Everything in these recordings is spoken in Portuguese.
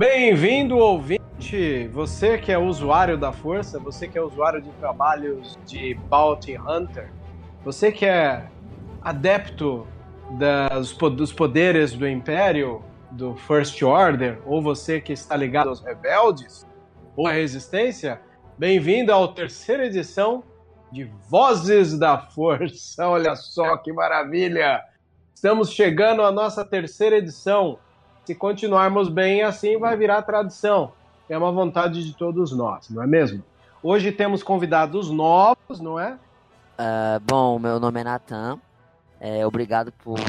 Bem-vindo, ouvinte! Você que é usuário da Força, você que é usuário de trabalhos de Bounty Hunter, você que é adepto das, dos poderes do Império, do First Order, ou você que está ligado aos rebeldes, ou à Resistência, bem-vindo à terceira edição de Vozes da Força. Olha só que maravilha! Estamos chegando à nossa terceira edição. Se continuarmos bem assim, vai virar tradição. É uma vontade de todos nós, não é mesmo? Hoje temos convidados novos, não é? Uh, bom, meu nome é Natan. É, obrigado por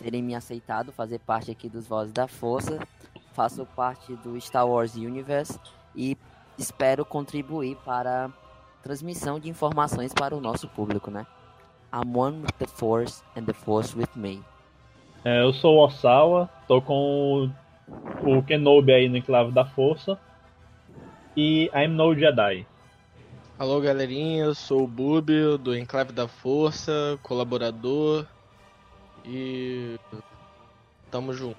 terem me aceitado fazer parte aqui dos Vozes da Força. Faço parte do Star Wars Universe e espero contribuir para a transmissão de informações para o nosso público, né? I'm one with the Force and the Force with me. É, eu sou o Osawa, tô com o, o Kenobi aí no Enclave da Força. E I'm no Jedi. Alô galerinha, eu sou o Bubi do Enclave da Força, colaborador e tamo junto.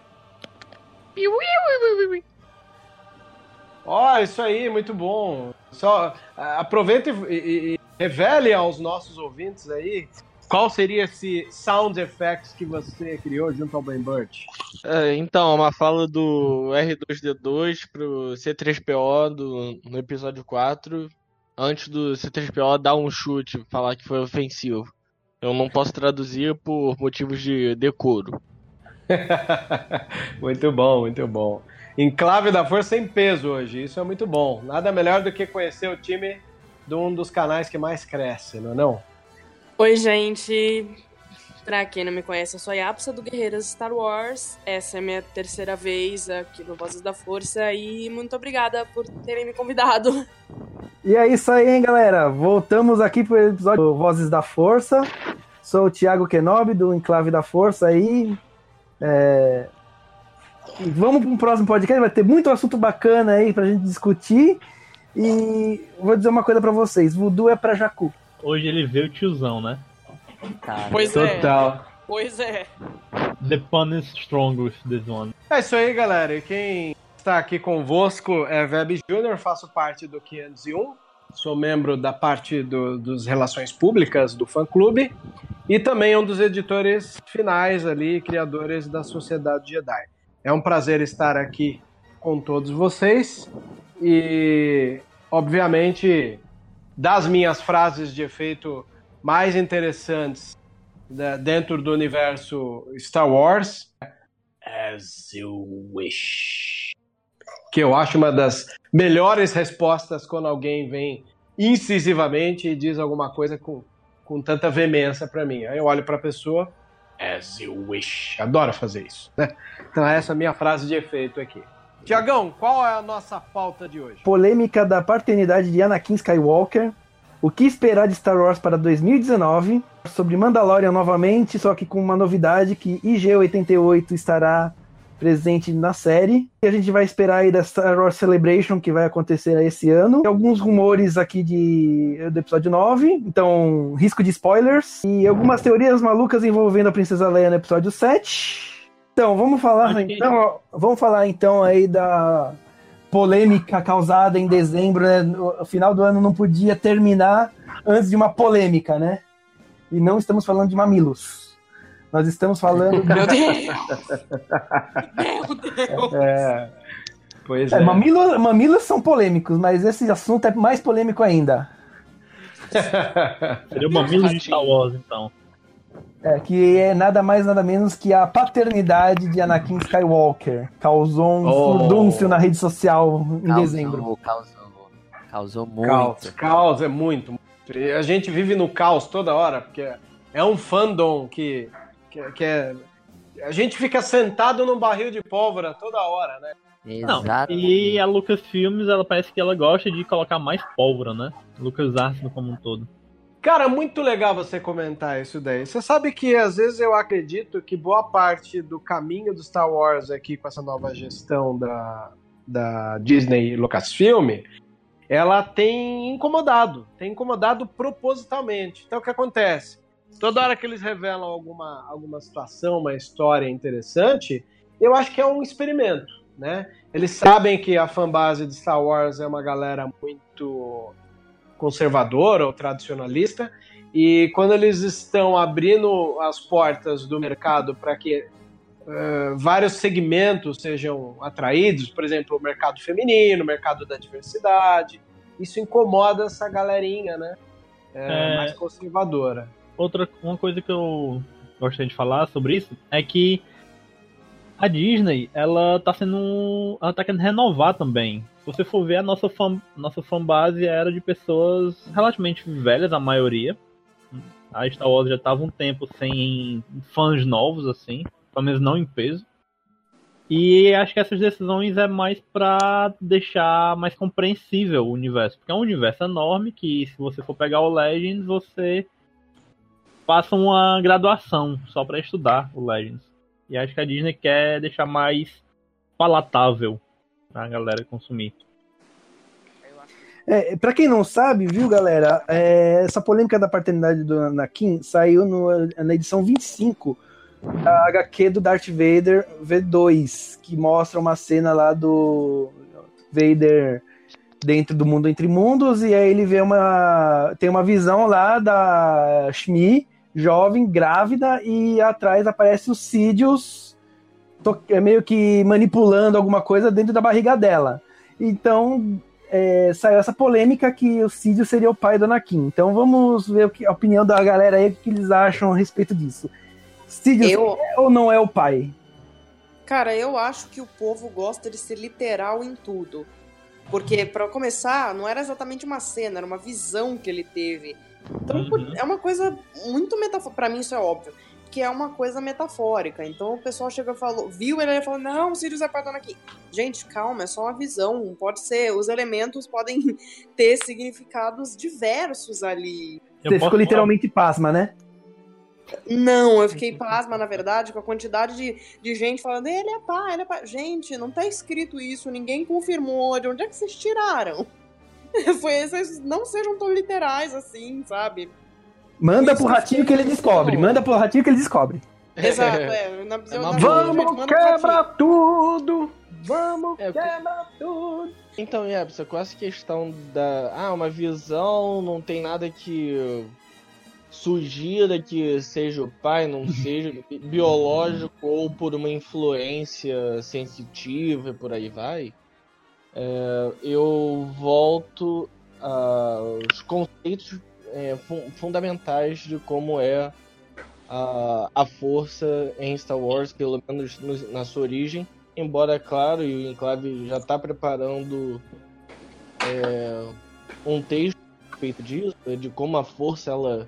Ó, oh, isso aí, muito bom. Só aproveita e, e, e, revele aos nossos ouvintes aí qual seria esse sound effects que você criou junto ao Ben Burt. É, então, uma fala do R2D2 pro C3PO do, no episódio 4 antes do C3PO dar um chute, falar que foi ofensivo. Eu não posso traduzir por motivos de decoro. muito bom, muito bom. Enclave da Força em peso hoje, isso é muito bom. Nada melhor do que conhecer o time de um dos canais que mais cresce, não é não? Oi, gente. Pra quem não me conhece, eu sou a Yapsa do Guerreiras Star Wars. Essa é a minha terceira vez aqui no Vozes da Força e muito obrigada por terem me convidado. E é isso aí, hein, galera? Voltamos aqui pro episódio Vozes da Força. Sou o Thiago Kenobi, do Enclave da Força aí. É... Vamos para um próximo podcast, vai ter muito assunto bacana aí pra gente discutir. E vou dizer uma coisa para vocês: Voodoo é pra Jacu. Hoje ele veio tiozão, né? Cara, pois é. Total. É. Pois é. The pun is strong with this one. É isso aí, galera. E quem está aqui convosco é Web Júnior, faço parte do 501, sou membro da parte do, dos relações públicas do fã-clube e também um dos editores finais ali, criadores da Sociedade Jedi. É um prazer estar aqui com todos vocês e, obviamente, das minhas frases de efeito mais interessantes né, dentro do universo Star Wars, As You Wish que eu acho uma das melhores respostas quando alguém vem incisivamente e diz alguma coisa com, com tanta veemência para mim. Aí eu olho para a pessoa, as you wish. Adoro fazer isso, né? Então essa é a minha frase de efeito aqui. Tiagão, qual é a nossa pauta de hoje? Polêmica da paternidade de Anakin Skywalker. O que esperar de Star Wars para 2019? Sobre Mandalorian novamente, só que com uma novidade que IG-88 estará presente na série. E a gente vai esperar aí da Star Wars Celebration, que vai acontecer esse ano. Alguns rumores aqui de, do episódio 9, então risco de spoilers. E algumas teorias malucas envolvendo a Princesa Leia no episódio 7. Então, vamos falar okay. então, vamos falar então aí da polêmica causada em dezembro, né? O final do ano não podia terminar antes de uma polêmica, né? E não estamos falando de mamilos. Nós estamos falando. Meu Deus! Meu Deus! É, pois é. é. Mamilos, mamilos são polêmicos, mas esse assunto é mais polêmico ainda. Seria o mamilo de Star Wars, então. É, que é nada mais nada menos que a paternidade de Anakin Skywalker. Causou um oh. furdúncio na rede social em causou, dezembro. Causou, causou muito. Caos, caos é muito. A gente vive no caos toda hora, porque é um fandom que que, que é. A gente fica sentado num barril de pólvora toda hora, né? Exato. E a Lucasfilmes, ela parece que ela gosta de colocar mais pólvora, né? Lucas Arts como um todo. Cara, muito legal você comentar isso daí. Você sabe que às vezes eu acredito que boa parte do caminho do Star Wars aqui com essa nova gestão da, da Disney Lucasfilm, ela tem incomodado, tem incomodado propositalmente. Então o que acontece? toda hora que eles revelam alguma, alguma situação, uma história interessante, eu acho que é um experimento. né? Eles sabem que a fanbase de Star Wars é uma galera muito conservadora ou tradicionalista, e quando eles estão abrindo as portas do mercado para que uh, vários segmentos sejam atraídos, por exemplo, o mercado feminino, o mercado da diversidade, isso incomoda essa galerinha, né? É, é... mais conservadora. Outra uma coisa que eu gostaria de falar sobre isso é que a Disney, ela tá sendo. Ela tá querendo renovar também. Você for ver, a nossa, fan, nossa fanbase era de pessoas relativamente velhas, a maioria. A Star Wars já tava um tempo sem fãs novos, assim. Pelo menos não em peso. E acho que essas decisões é mais para deixar mais compreensível o universo. Porque é um universo enorme que, se você for pegar o Legends, você passa uma graduação só para estudar o Legends. E acho que a Disney quer deixar mais palatável a galera consumir. É, para quem não sabe, viu, galera, é, essa polêmica da paternidade do Anakin saiu no, na edição 25 da HQ do Darth Vader V2, que mostra uma cena lá do Vader dentro do mundo entre mundos e aí ele vê uma tem uma visão lá da Shmi jovem, grávida, e atrás aparece o Sidious meio que manipulando alguma coisa dentro da barriga dela. Então é, saiu essa polêmica que o Sidious seria o pai do Anakin. Então vamos ver o que, a opinião da galera aí, o que eles acham a respeito disso. Sidious eu... é ou não é o pai? Cara, eu acho que o povo gosta de ser literal em tudo. Porque, para começar, não era exatamente uma cena, era uma visão que ele teve. Então, uhum. é uma coisa muito metafórica. Pra mim, isso é óbvio. Que é uma coisa metafórica. Então, o pessoal chegou e falou, viu ele e falou: Não, o Sirius é partando aqui. Gente, calma, é só uma visão. Pode ser. Os elementos podem ter significados diversos ali. Você ficou literalmente pasma, né? Não, eu fiquei pasma, na verdade, com a quantidade de, de gente falando, ele é pai, ele é pai. Gente, não tá escrito isso, ninguém confirmou. De onde é que vocês tiraram? Foi, vocês não sejam tão literais assim, sabe? Manda Isso pro ratinho que ele descobre. Manda pro ratinho que ele descobre. Exato, é. Na, é na, vamos quebrar tudo! Vamos é, quebrar tudo! Então, Yabsa, com essa questão da. Ah, uma visão, não tem nada que sugira que seja o pai, não seja biológico ou por uma influência sensitiva e por aí vai é, eu volto aos conceitos é, fun fundamentais de como é a, a força em Star Wars, pelo menos no, na sua origem. Embora, é claro, e o Enclave já está preparando é, um texto a respeito disso, de como a força ela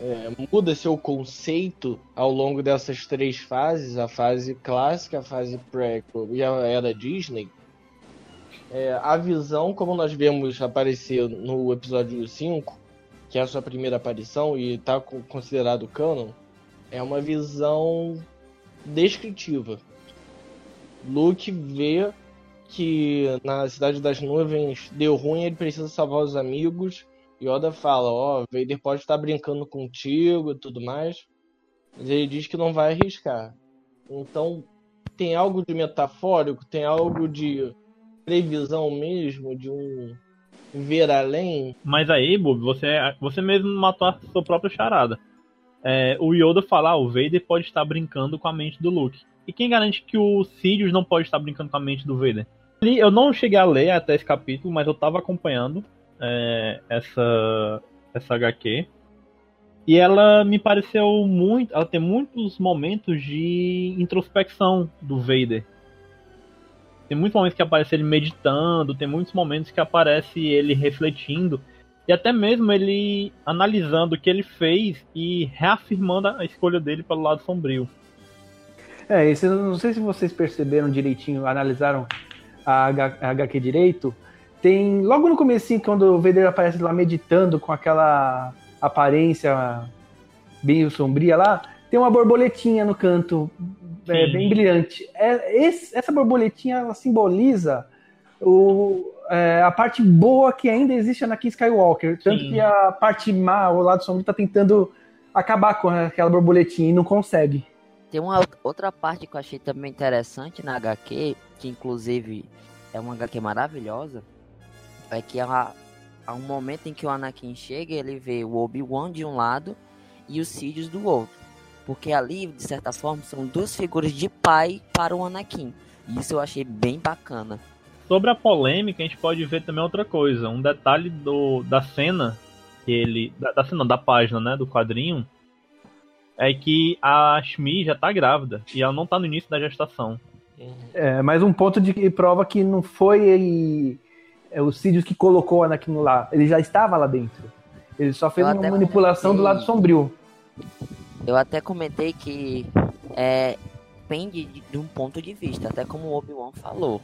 é, muda seu conceito ao longo dessas três fases, a fase clássica, a fase prequel e a era Disney, é, a visão, como nós vemos aparecer no episódio 5, que é a sua primeira aparição e está considerado canon, é uma visão descritiva. Luke vê que na Cidade das Nuvens deu ruim, ele precisa salvar os amigos. E Yoda fala, ó, oh, Vader pode estar brincando contigo e tudo mais. Mas ele diz que não vai arriscar. Então, tem algo de metafórico, tem algo de previsão mesmo de um ver além. Mas aí, Bob, você, você mesmo matou a sua própria charada. É, o Yoda fala, ah, o Vader pode estar brincando com a mente do Luke. E quem garante que o Sidious não pode estar brincando com a mente do Vader? Eu não cheguei a ler até esse capítulo, mas eu estava acompanhando é, essa, essa HQ. E ela me pareceu muito. Ela tem muitos momentos de introspecção do Vader. Tem muitos momentos que aparece ele meditando, tem muitos momentos que aparece ele refletindo e até mesmo ele analisando o que ele fez e reafirmando a escolha dele pelo lado sombrio. É, esse, não sei se vocês perceberam direitinho, analisaram a, H, a HQ direito. Tem logo no começo, quando o Vader aparece lá meditando com aquela aparência bem sombria lá, tem uma borboletinha no canto é, bem brilhante. É, esse, essa borboletinha ela simboliza o, é, a parte boa que ainda existe na King Skywalker. Tanto Sim. que a parte má, o lado sombrio, tá tentando acabar com aquela borboletinha e não consegue. Tem uma out- outra parte que eu achei também interessante na HQ, que inclusive é uma HQ maravilhosa, é que há, há um momento em que o Anakin chega e ele vê o Obi-Wan de um lado e os Sidious do outro. Porque ali, de certa forma, são duas figuras de pai para o Anakin. E isso eu achei bem bacana. Sobre a polêmica, a gente pode ver também outra coisa. Um detalhe do, da cena, que ele. Da, da cena, da página, né? Do quadrinho. É que a Shmi já tá grávida. E ela não tá no início da gestação. É, mais um ponto de que prova que não foi é, o Sidious que colocou o Anakin lá. Ele já estava lá dentro. Ele só fez Eu uma manipulação do comentei. lado sombrio. Eu até comentei que é, depende de, de um ponto de vista, até como o Obi-Wan falou.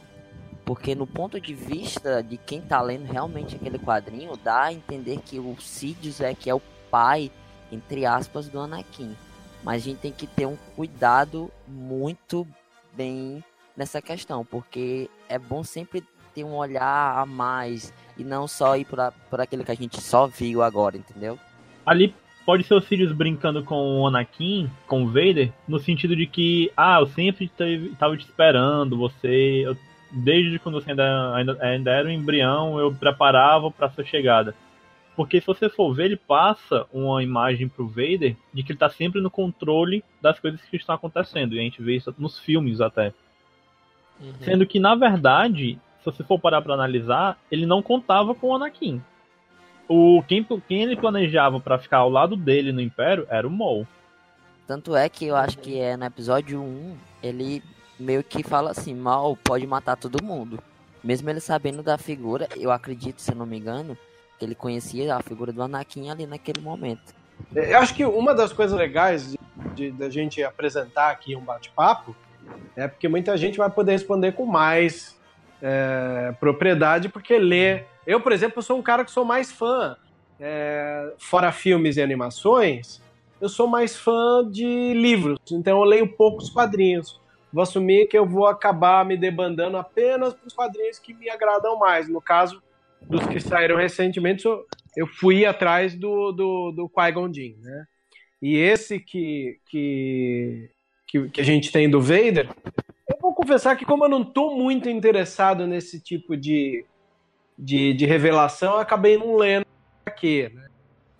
Porque no ponto de vista de quem tá lendo realmente aquele quadrinho, dá a entender que o Sidious é que é o pai, entre aspas, do Anakin. Mas a gente tem que ter um cuidado muito bem nessa questão, porque é bom sempre ter um olhar a mais e não só ir por, a- aquilo que a gente só viu agora, entendeu? Ali pode ser o Sirius brincando com o Anakin, com o Vader, no sentido de que, ah, eu sempre teve, tava te esperando, você. eu- desde quando você ainda, ainda, ainda era um embrião, eu preparava pra sua chegada. Porque se você for ver, ele passa uma imagem pro Vader de que ele tá sempre no controle das coisas que estão acontecendo. E a gente vê isso nos filmes até. Uhum. Sendo que, na verdade, se você for parar pra analisar, ele não contava com o Anakin. O, quem, quem ele planejava pra ficar ao lado dele no Império era o Maul. Tanto é que eu acho que é no episódio 1, ele meio que fala assim, mal pode matar todo mundo. Mesmo ele sabendo da figura, eu acredito, se eu não me engano, que ele conhecia a figura do Anakin ali naquele momento. Eu acho que uma das coisas legais da gente apresentar aqui um bate-papo é porque muita gente vai poder responder com mais é, propriedade, porque lê. Eu, por exemplo, sou um cara que sou mais fã, é, fora filmes e animações, eu sou mais fã de livros, então eu leio poucos quadrinhos. Vou assumir que eu vou acabar me debandando apenas para os quadrinhos que me agradam mais. No caso dos que saíram recentemente, eu fui atrás do, do, do Qui-Gon Jinn, né? E esse que, que, que, que a gente tem do Vader, eu vou confessar que como eu não tô muito interessado nesse tipo de, de, de revelação, eu acabei não lendo aqui, né?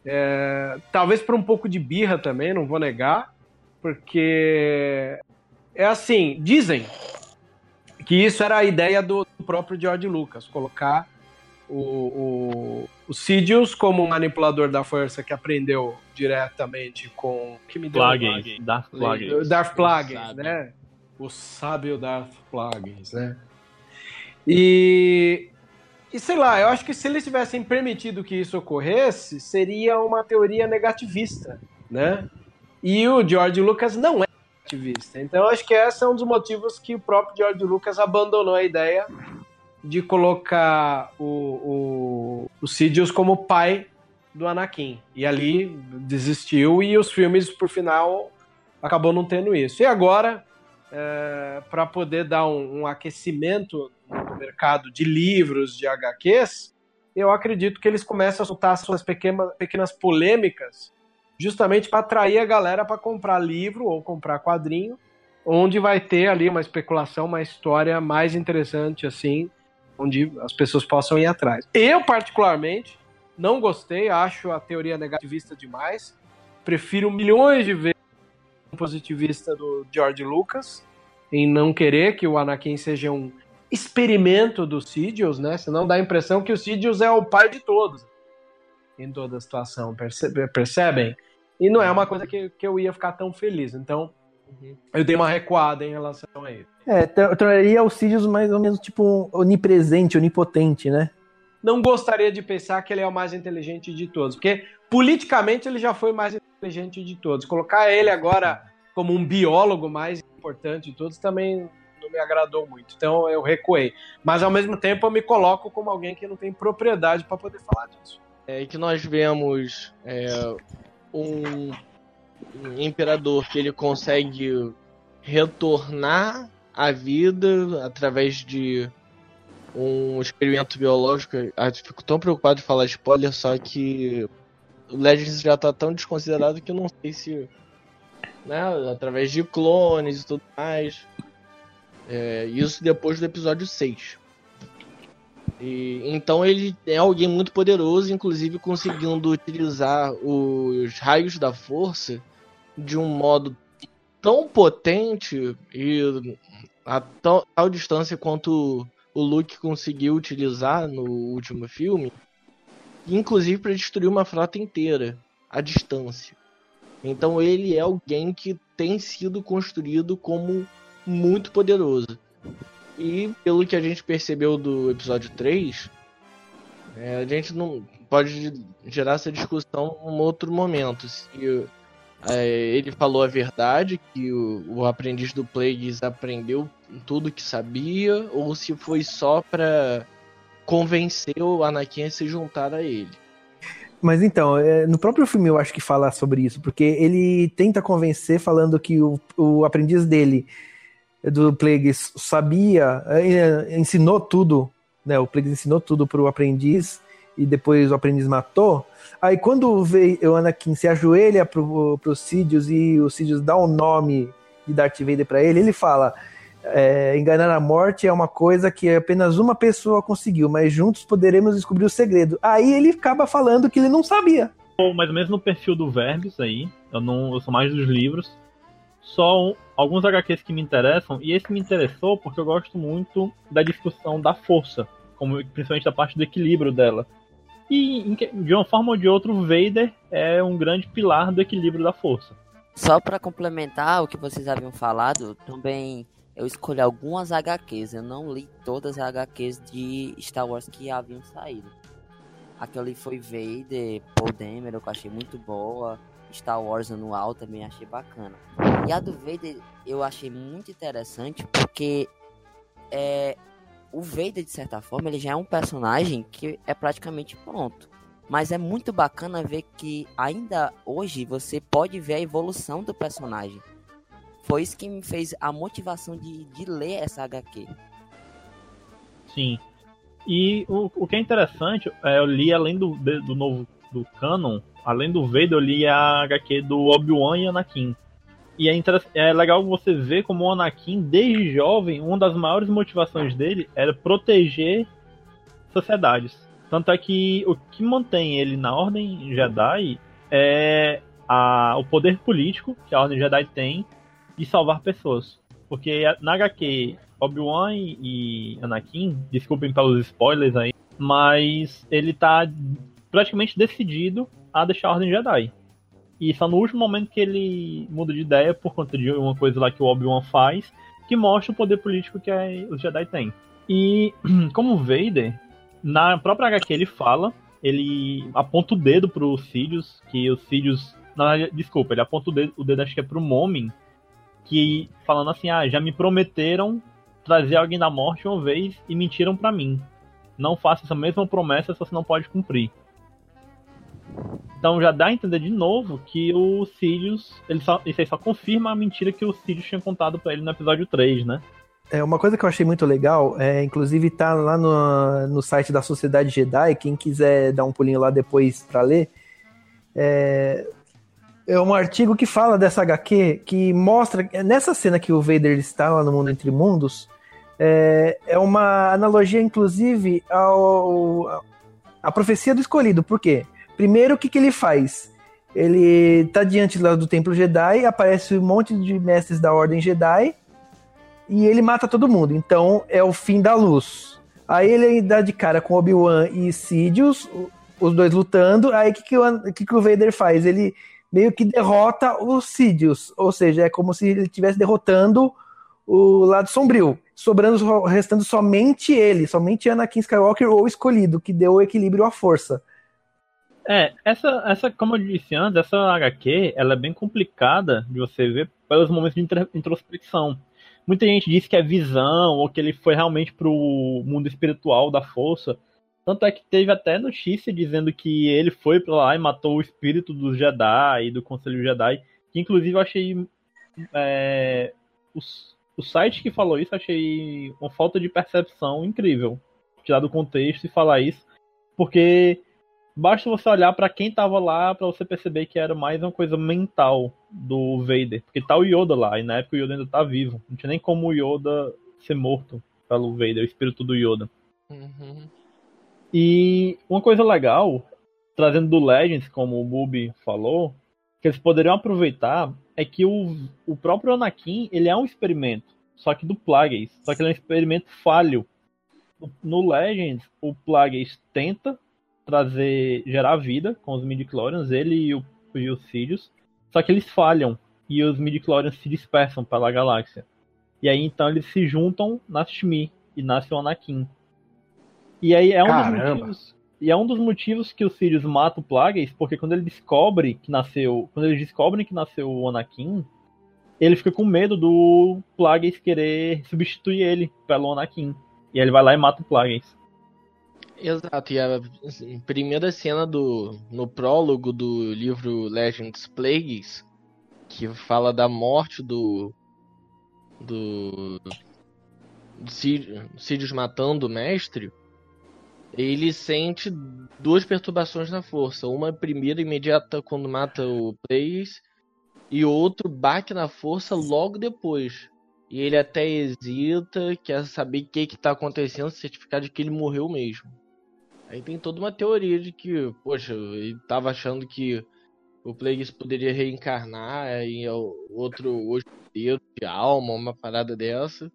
É, talvez por um pouco de birra também, não vou negar, porque é assim, dizem que isso era a ideia do próprio George Lucas, colocar o, o, o Sidious como um manipulador da força que aprendeu diretamente com que me deu Plagueis, Darth Plagueis. Darth Plagueis, né? O sábio Darth Plagueis, né? E, e sei lá, eu acho que se eles tivessem permitido que isso ocorresse, seria uma teoria negativista, né? E o George Lucas não é negativista. Então eu acho que esse é um dos motivos que o próprio George Lucas abandonou a ideia de colocar o, o, o Sidious como pai do Anakin. E ali desistiu e os filmes, por final, acabou não tendo isso. E agora, para poder dar um, um aquecimento no mercado de livros, de HQs, eu acredito que eles começam a soltar suas pequenas, pequenas polêmicas justamente para atrair a galera para comprar livro ou comprar quadrinho, onde vai ter ali uma especulação, uma história mais interessante assim, onde as pessoas possam ir atrás. Eu particularmente não gostei, acho a teoria negativista demais. Prefiro milhões de vezes o positivista do George Lucas em não querer que o Anakin seja um experimento do Sidious, né? Senão dá a impressão que o Sidious é o pai de todos em toda a situação, percebe- percebem? E não é uma coisa que, que eu ia ficar tão feliz. Então, eu dei uma recuada em relação a isso. É, tra- tornaria o Sidious mais ou menos tipo onipresente, onipotente, né? Não gostaria de pensar que ele é o mais inteligente de todos, porque politicamente ele já foi o mais inteligente de todos. Colocar ele agora como um biólogo mais importante de todos também não me agradou muito. Então eu recuei. Mas ao mesmo tempo eu me coloco como alguém que não tem propriedade para poder falar disso. É que nós vemos é, um, imperador que ele consegue retornar à vida através de um experimento biológico. Ah, fico tão preocupado de falar spoiler, só que o Legends já tá tão desconsiderado que eu não sei se né? Através de clones e tudo mais. É, isso depois do episódio 6. E, então ele é alguém muito poderoso, inclusive conseguindo utilizar os raios da força de um modo tão potente e a tal, distância quanto o Luke conseguiu utilizar no último filme, inclusive para destruir uma frota inteira à distância. Então ele é alguém que tem sido construído como muito poderoso. E pelo que a gente percebeu do episódio 3, é, a gente não pode gerar essa discussão em um outro momento. Se é, ele falou a verdade, que o, o aprendiz do Plagueis aprendeu tudo que sabia, ou se foi só pra convencer o Anakin a se juntar a ele. Mas então, é, no próprio filme eu acho que fala sobre isso, porque ele tenta convencer falando que o, o aprendiz dele do Plagueis sabia, eh, ensinou tudo, né? O Plagueis ensinou tudo pro aprendiz e depois o aprendiz matou. Aí quando veio o Anakin se ajoelha pro, pro Sidious e o Sidious dá o nome de Darth Vader para ele, ele fala: é, enganar a morte é uma coisa que apenas uma pessoa conseguiu, mas juntos poderemos descobrir o segredo. Aí ele acaba falando que ele não sabia. Mais ou menos no perfil do Verbes aí, eu não, eu sou mais dos livros só alguns HQs que me interessam, e esse me interessou porque eu gosto muito da discussão da força, como principalmente da parte do equilíbrio dela. E de uma forma ou de outra, o Vader é um grande pilar do equilíbrio da força. Só para complementar o que vocês haviam falado, também eu escolhi algumas HQs. Eu não li todas as HQs de Star Wars que haviam saído. Aquela foi Vader, Paul Dameron, que eu achei muito boa. Star Wars anual também achei bacana. E a do Vader eu achei muito interessante porque é, o Vader, de certa forma, ele já é um personagem que é praticamente pronto. Mas é muito bacana ver que ainda hoje você pode ver a evolução do personagem. Foi isso que me fez a motivação de, de ler essa HQ. Sim. E o, o que é interessante, é, eu li além do, do novo do canon, além do Vader, eu li a HQ do Obi-Wan e Anakin. E é, é legal você ver como o Anakin, desde jovem, uma das maiores motivações dele era proteger sociedades. Tanto é que o que mantém ele na Ordem Jedi é a, o poder político que a Ordem Jedi tem de salvar pessoas. Porque na HQ, Obi-Wan e Anakin, desculpem pelos spoilers aí, mas ele tá praticamente decidido a deixar a Ordem Jedi. E só no último momento que ele muda de ideia por conta de uma coisa lá que o Obi-Wan faz, que mostra o poder político que os Jedi têm. E como Vader, na própria HQ ele fala, ele aponta o dedo pro Sidious, que o Sidious, desculpa, ele aponta o dedo, o dedo acho que é pro Momin, que falando assim, ah, já me prometeram trazer alguém da morte uma vez e mentiram para mim. Não faça essa mesma promessa se você não pode cumprir. Então já dá a entender de novo que o Sirius, ele só, isso aí só confirma a mentira que o Sirius tinha contado para ele no episódio 3, né? É, uma coisa que eu achei muito legal, é, inclusive tá lá no, no site da Sociedade Jedi, quem quiser dar um pulinho lá depois para ler, é, é um artigo que fala dessa HQ, que mostra, nessa cena que o Vader está lá no Mundo Entre Mundos, é, é uma analogia, inclusive, ao, a profecia do escolhido, por quê? Primeiro, o que, que ele faz? Ele tá diante lá do Templo Jedi, aparece um monte de mestres da Ordem Jedi e ele mata todo mundo. Então é o fim da luz. Aí ele dá de cara com Obi-Wan e Sidious, os dois lutando. Aí o que, que, o, que, que o Vader faz? Ele meio que derrota os Sidious. Ou seja, é como se ele estivesse derrotando o lado sombrio. Sobrando, restando somente ele, somente Anakin Skywalker ou escolhido, que deu o equilíbrio à força. É, essa, essa, como eu disse antes, essa HQ, ela é bem complicada de você ver pelos momentos de introspecção. Muita gente diz que é visão, ou que ele foi realmente pro mundo espiritual da força. Tanto é que teve até notícia dizendo que ele foi pra lá e matou o espírito dos Jedi e do Conselho Jedi. Que inclusive eu achei. É, os, o site que falou isso, achei uma falta de percepção incrível. Tirar do contexto e falar isso. Porque basta você olhar para quem tava lá para você perceber que era mais uma coisa mental do Vader. Porque tá o Yoda lá, e na época o Yoda ainda tá vivo. Não tinha nem como o Yoda ser morto pelo Vader, o espírito do Yoda. Uhum. E uma coisa legal, trazendo do Legends, como o Bubi falou, que eles poderiam aproveitar é que o, o próprio Anakin, ele é um experimento, só que do Plagueis, só que ele é um experimento falho. No Legends, o Plagueis tenta trazer, gerar vida com os midi-chlorians, ele e, o, e os Sirius, só que eles falham, e os midi-chlorians se dispersam pela galáxia. E aí, então, eles se juntam na Shmi, e nasce o Anakin. E aí é um Caramba. dos motivos. E é um dos motivos que o Sirius mata o Plagueis, porque quando ele descobre que nasceu. Quando eles descobrem que nasceu o Anakin, ele fica com medo do Plagueis querer substituir ele pelo Anakin. E aí ele vai lá e mata o Plagueis. Exato, e a primeira cena do no prólogo do livro Legends Plagues, que fala da morte do do, do Sirius, matando o mestre, ele sente duas perturbações na força, uma primeira imediata quando mata o Plagueis e outro baque na força logo depois. E ele até hesita, quer saber o que que tá acontecendo, certificar de que ele morreu mesmo. Aí tem toda uma teoria de que, poxa, ele tava achando que o Plagueis poderia reencarnar em outro hospedeiro de alma, uma parada dessa.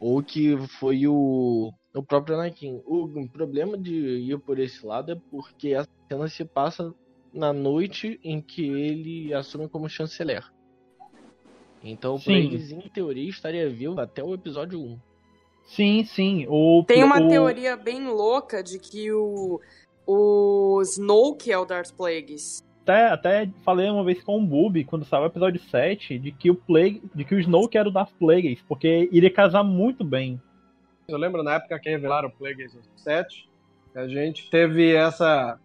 Ou que foi o, o próprio Anakin. O problema de ir por esse lado é porque essa cena se passa na noite em que ele assume como chanceler. Então o. Plagueis, em teoria, estaria vivo até o episódio 1. Sim, sim. O, Tem uma o- teoria bem louca de que o, o Snoke é o Darth Plagueis. Até, até falei uma vez com o Bubi, quando saiu o episódio 7, de que o Plague, de que o Snoke era o Darth Plagueis, porque iria casar muito bem. Eu lembro na época que revelaram o Plagueis no 7, a gente teve essa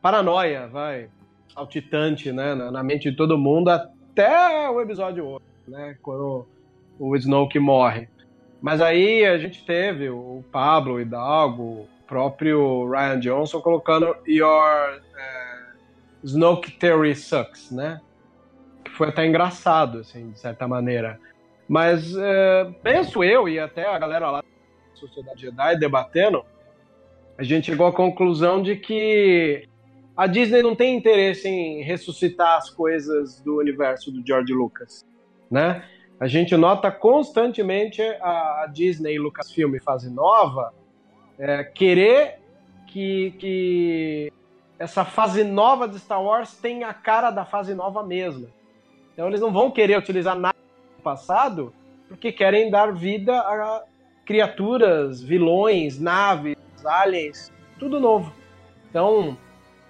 paranoia, vai, saltitante, né, na, na mente de todo mundo até o episódio 8, né, quando o Snoke morre. Mas aí a gente teve o Pablo Hidalgo, o próprio Ryan Johnson colocando Your eh, Snoke Theory Sucks, né? Que foi até engraçado, assim, de certa maneira. Mas eh, penso eu, e até a galera lá da Sociedade Jedi debatendo, a gente chegou à conclusão de que a Disney não tem interesse em ressuscitar as coisas do universo do George Lucas, né? A gente nota constantemente a, Disney e Lucasfilm fase nova é, querer que, que essa fase nova de Star Wars tenha a cara da fase nova mesma. Então eles não vão querer utilizar nada do passado porque querem dar vida a criaturas, vilões, naves, aliens, tudo novo. Então,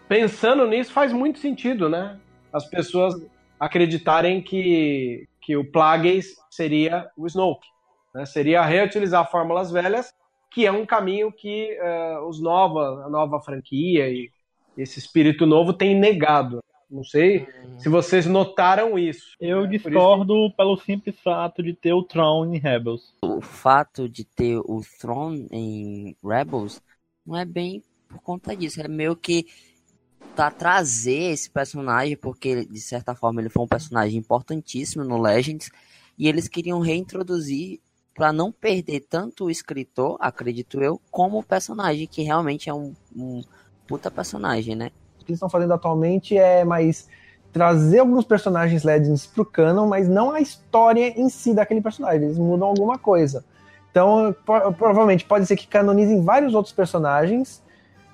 pensando nisso, faz muito sentido, né? As pessoas acreditarem que, que o Plagueis seria o Snoke. Né? Seria reutilizar fórmulas velhas, que é um caminho que eh, os nova, a nova franquia e esse espírito novo tem negado. Não sei se vocês notaram isso. Eu né? Por isso discordo pelo simples fato de ter o Tron em Rebels. O fato de ter o Throne em Rebels não é bem por conta disso, é meio que pra trazer esse personagem, porque de certa forma ele foi um personagem importantíssimo no Legends, e eles queriam reintroduzir pra não perder tanto o escritor, acredito eu, como o personagem, que realmente é um, um puta personagem, né? O que eles estão fazendo atualmente é mais trazer alguns personagens Legends pro canon, mas não a história em si daquele personagem. Eles mudam alguma coisa. Então, pro- provavelmente pode ser que canonizem vários outros personagens,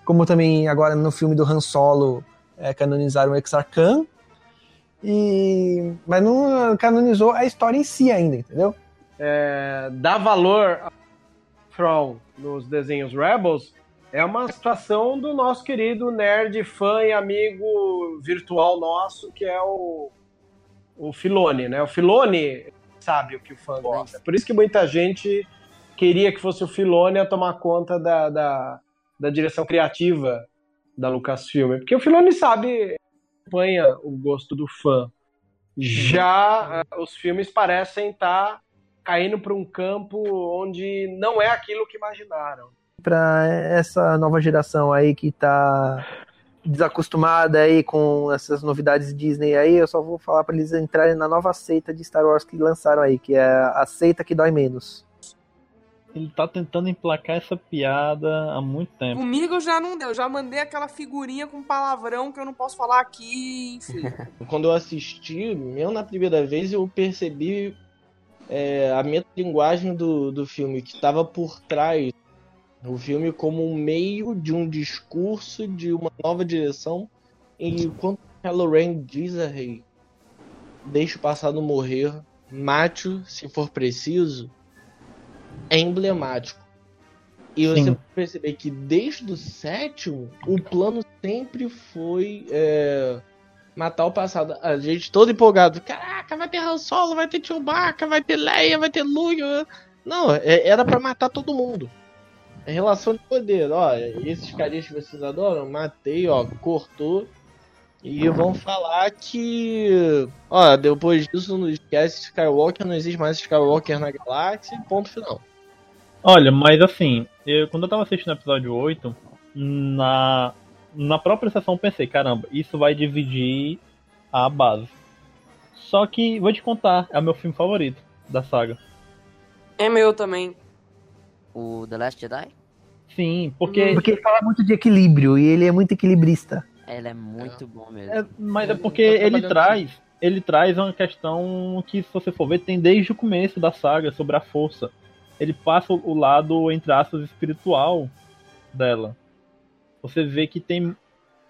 como também agora no filme do Han Solo é, canonizaram o Exarchan. E mas não canonizou a história em si ainda, entendeu? é, dar valor a Thrawn nos desenhos Rebels é uma situação do nosso querido nerd, fã e amigo virtual nosso, que é o, o Filone, né? O Filone sabe o que o fã gosta. Por isso que muita gente queria que fosse o Filone a tomar conta da, da, da direção criativa da Lucasfilm. Porque o Filone sabe, acompanha o gosto do fã. Já eh, os filmes parecem estar caindo para um campo onde não é aquilo que imaginaram. Pra essa nova geração aí que tá desacostumada aí com essas novidades Disney aí, eu só vou falar para eles entrarem na nova seita de Star Wars que lançaram aí, que é a seita que dói menos. Ele tá tentando emplacar essa piada há muito tempo. Comigo já não deu, já mandei aquela figurinha com palavrão que eu não posso falar aqui, enfim. Quando eu assisti, mesmo na primeira vez, eu percebi é, a metalinguagem do, do filme, que estava por trás do filme como um meio de um discurso de uma nova direção. E quando Kylo Ren diz a Rey, deixe o passado morrer, mate se for preciso, é emblemático. E você Sim. perceber que desde o sétimo, o plano sempre foi é, matar o passado. A gente todo empolgado. Caraca, vai ter Han Solo, vai ter Chewbacca, vai ter Leia, vai ter Luke. Não, é- era pra matar todo mundo. É relação de poder. Ó, esses carinhas que vocês adoram, matei, ó, cortou. E vão falar que. Ó, depois disso, não esquece Skywalker, não existe mais Skywalker na galáxia, ponto final. Olha, mas assim, eu, quando eu tava assistindo o episódio 8, na, na própria sessão eu pensei, caramba, isso vai dividir a base. Só que, vou te contar, é o meu filme favorito da saga. É meu também. O The Last Jedi? Sim, porque. Porque ele fala muito de equilíbrio e ele é muito equilibrista. Ele é muito bom mesmo. É, mas é porque ele traz. Ele traz uma questão que, se você for ver, tem desde o começo da saga sobre a força. Ele passa o lado, entre aspas, espiritual dela. Você vê que tem,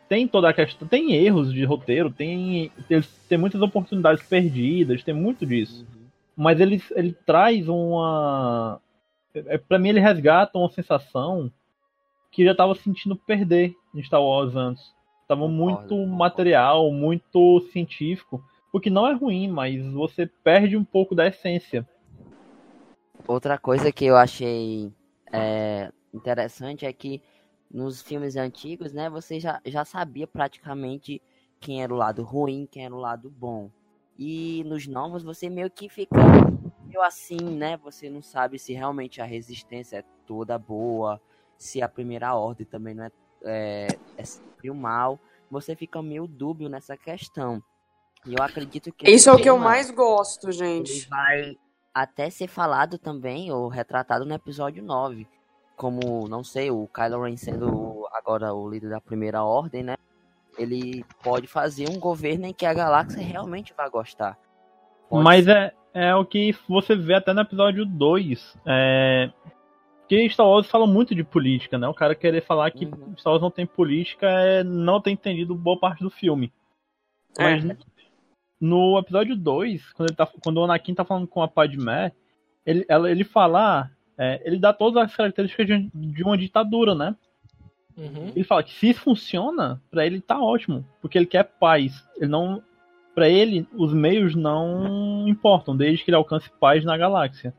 tem toda a questão. Tem erros de roteiro, tem, tem, tem muitas oportunidades perdidas, tem muito disso. Uhum. Mas ele, ele traz uma. É, pra mim, ele resgata uma sensação que eu já tava sentindo perder em Star Wars antes. Tava muito material, muito científico. O que não é ruim, mas você perde um pouco da essência. Outra coisa que eu achei é, interessante é que nos filmes antigos, né, você já, já sabia praticamente quem era o lado ruim, quem era o lado bom. E nos novos você meio que fica meio assim, né? Você não sabe se realmente a resistência é toda boa, se a primeira ordem também não é, é, é sempre o mal. Você fica meio dúbio nessa questão. E eu acredito que Isso é o que eu mais gosto, ele gente. vai até ser falado também, ou retratado no episódio 9. Como, não sei, o Kylo Ren sendo agora o líder da primeira ordem, né? Ele pode fazer um governo em que a galáxia realmente vai gostar. Pode Mas é, é o que você vê até no episódio 2. É... Porque Star Wars fala muito de política, né? O cara querer falar que Uhum. Star Wars não tem política é não ter entendido boa parte do filme. Mas É. no episódio 2, quando, ele tá, quando o Anakin tá falando com a Padmé, ele, ela, ele fala, é, ele dá todas as características de, de uma ditadura, né? Uhum. Ele fala que se isso funciona, pra ele tá ótimo, porque ele quer paz. Ele não, para ele, os meios não importam, desde que ele alcance paz na galáxia.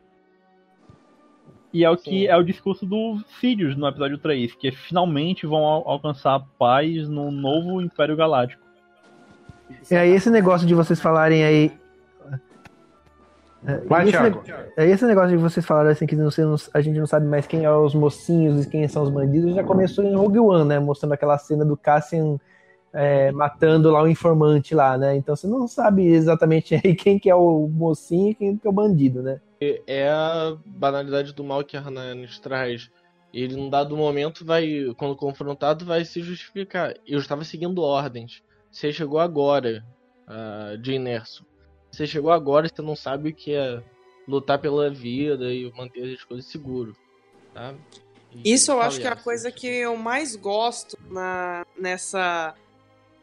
E é o que Sim. é o discurso do Sidious no episódio 3, que finalmente vão al- alcançar paz no novo Império Galáctico. É aí esse negócio de vocês falarem aí. É, Vai, esse, Thiago. ne- é esse negócio de vocês falarem assim que não a gente não sabe mais quem é os mocinhos e quem são os bandidos, já começou em Rogue One, né? Mostrando aquela cena do Cassian é, matando lá o informante lá, né? Então você não sabe exatamente aí quem que é o mocinho e quem que é o bandido, né? É a banalidade do mal que nos traz. Ele, num dado momento, vai, quando confrontado, vai se justificar. Eu estava seguindo ordens. Você chegou agora, uh, Jane Erso. Você chegou agora e você não sabe o que é lutar pela vida e manter as coisas seguras. Tá? E Isso eu acho que é a coisa que eu mais gosto na, nessa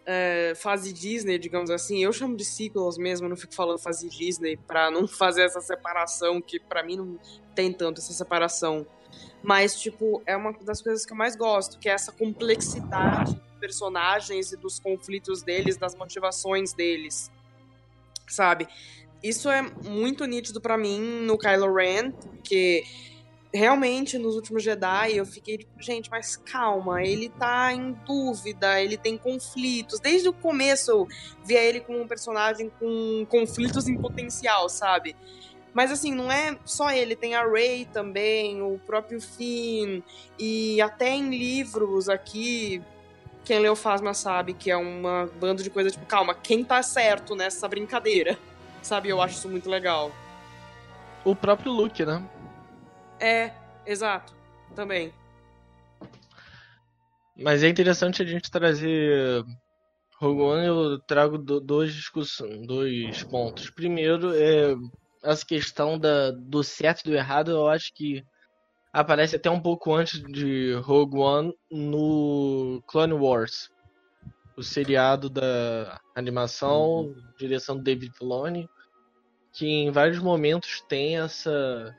é, fase Disney, digamos assim. Eu chamo de sequels mesmo, não fico falando fase Disney pra não fazer essa separação, que pra mim não tem tanto essa separação. Mas, tipo, é uma das coisas que eu mais gosto, que é essa complexidade dos personagens e dos conflitos deles, das motivações deles. Sabe? Isso é muito nítido pra mim no Kylo Ren, porque realmente nos últimos Jedi eu fiquei tipo, gente, mas calma, ele tá em dúvida, ele tem conflitos. Desde o começo eu via ele como um personagem com conflitos em potencial, sabe? Mas assim, não é só ele, tem a Rey também, o próprio Finn, e até em livros aqui, quem leu Fasma sabe que é uma banda de coisa tipo, calma, quem tá certo nessa brincadeira? Sabe, eu acho isso muito legal. O próprio Luke, né? É, exato, também. Mas é interessante a gente trazer Rogue One, eu trago do- dois discussões, dois pontos. Primeiro é essa questão da, do certo e do errado, eu acho que aparece até um pouco antes de Rogue One no Clone Wars. O seriado da animação, direção do David Filoni, que em vários momentos tem essa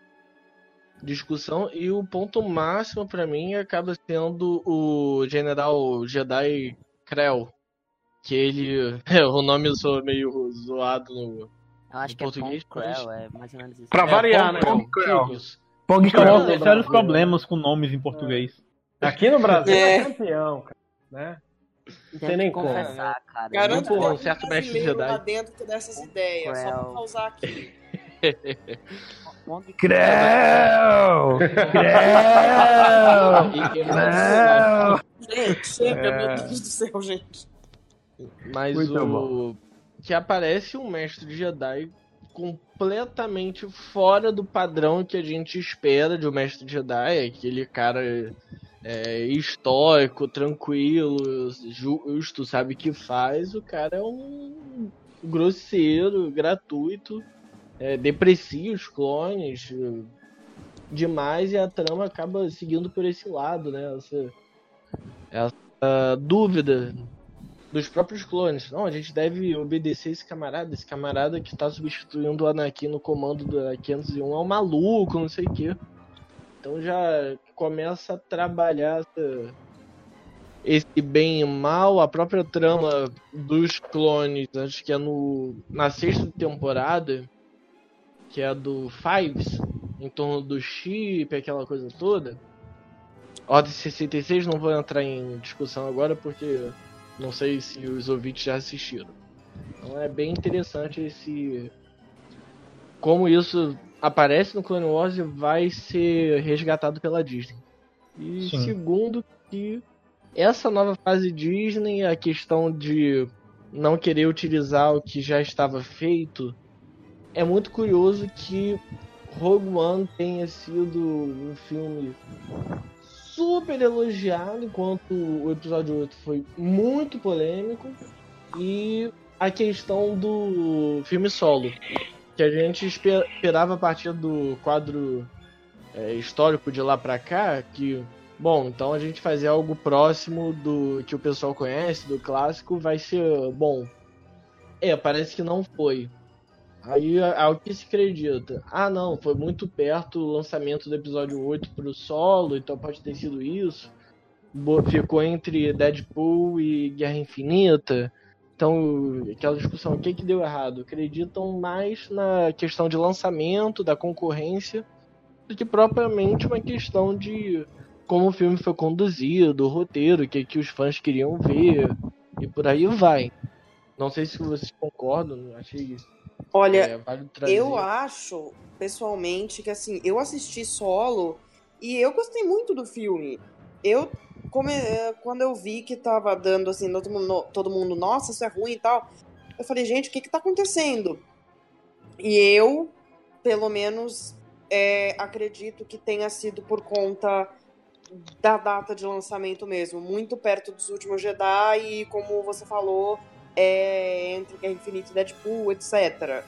discussão e o ponto máximo pra mim acaba sendo o General Jedi Krell, que ele, o nome soa meio zoado no Eu acho que é português, Pong Crell, é mais ou menos isso. Pra É, variar, né? Krell, Pong Krell. Pong Crell. no Sérios problemas com nomes em português. Aqui no Brasil é, É. campeão, cara. Né? Não tem Tem nem como. confessar, cara. Garanto Muito que um tem certo mestre brasileiro Jedi. lá dentro que dá essas ideias, só pra causar aqui. Pong Creu! Creu! E- e- Creu! Gente, chega, É. meu Deus do céu, gente. Mas Muito o. Que aparece um mestre Jedi completamente fora do padrão que a gente espera de um mestre Jedi. Aquele cara é, estoico, tranquilo, justo, sabe o que faz. O cara é um grosseiro, gratuito, é, deprecia os clones é, demais e a trama acaba seguindo por esse lado, né? Essa, essa dúvida dos próprios clones. Não, a gente deve obedecer esse camarada, esse camarada que tá substituindo o Anakin no comando da 501 é um maluco, não sei o quê. Então já começa a trabalhar essa- esse bem e mal, a própria trama dos clones, acho que é no na sexta temporada, que é a do Fives, em torno do chip, aquela coisa toda. Ordem 66, não vou entrar em discussão agora porque não sei se os ouvintes já assistiram. Então é bem interessante esse. Como isso aparece no Clone Wars e vai ser resgatado pela Disney. E Sim. segundo, que essa nova fase Disney, a questão de não querer utilizar o que já estava feito, é muito curioso que Rogue One tenha sido um filme super elogiado, enquanto o episódio 8 foi muito polêmico. E a questão do filme solo, que a gente espe- esperava a partir do quadro é, histórico de lá pra cá, que, bom, então a gente fazer algo próximo do que o pessoal conhece, do clássico, vai ser bom. É, parece que não foi. Aí é o que se acredita. Ah, não, foi muito perto o lançamento do episódio 8 pro solo, então pode ter sido isso. Ficou entre Deadpool e Guerra Infinita. Então, aquela discussão, o que que deu errado? Acreditam mais na questão de lançamento, da concorrência, do que propriamente uma questão de como o filme foi conduzido, o roteiro, o que, que os fãs queriam ver, e por aí vai. Não sei se vocês concordam, achei Olha, é, trazer. eu acho, pessoalmente, que assim, eu assisti solo e eu gostei muito do filme. Eu, come- eh, quando eu vi que tava dando assim, todo mundo, todo mundo, nossa, isso é ruim e tal, eu falei, gente, o que que tá acontecendo? E eu, pelo menos, é, acredito que tenha sido por conta da data de lançamento mesmo, muito perto dos últimos Jedi e como você falou, é, entre Guerra Infinita e Deadpool, etc.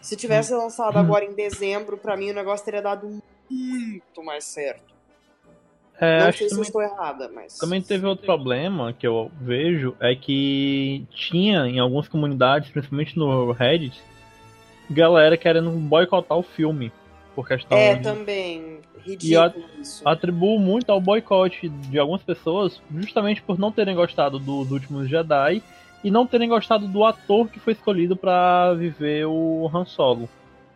Se tivesse lançado agora em dezembro, pra mim o negócio teria dado muito mais certo. É, Não acho sei que se também, estou errada, mas. também teve outro problema que eu vejo, é que tinha em algumas comunidades, principalmente no Reddit, galera querendo boicotar o filme. Por questão É, de também. Ridículo isso. atribuo muito ao boicote de algumas pessoas, justamente por não terem gostado dos últimos Jedi e não terem gostado do ator que foi escolhido pra viver o Han Solo.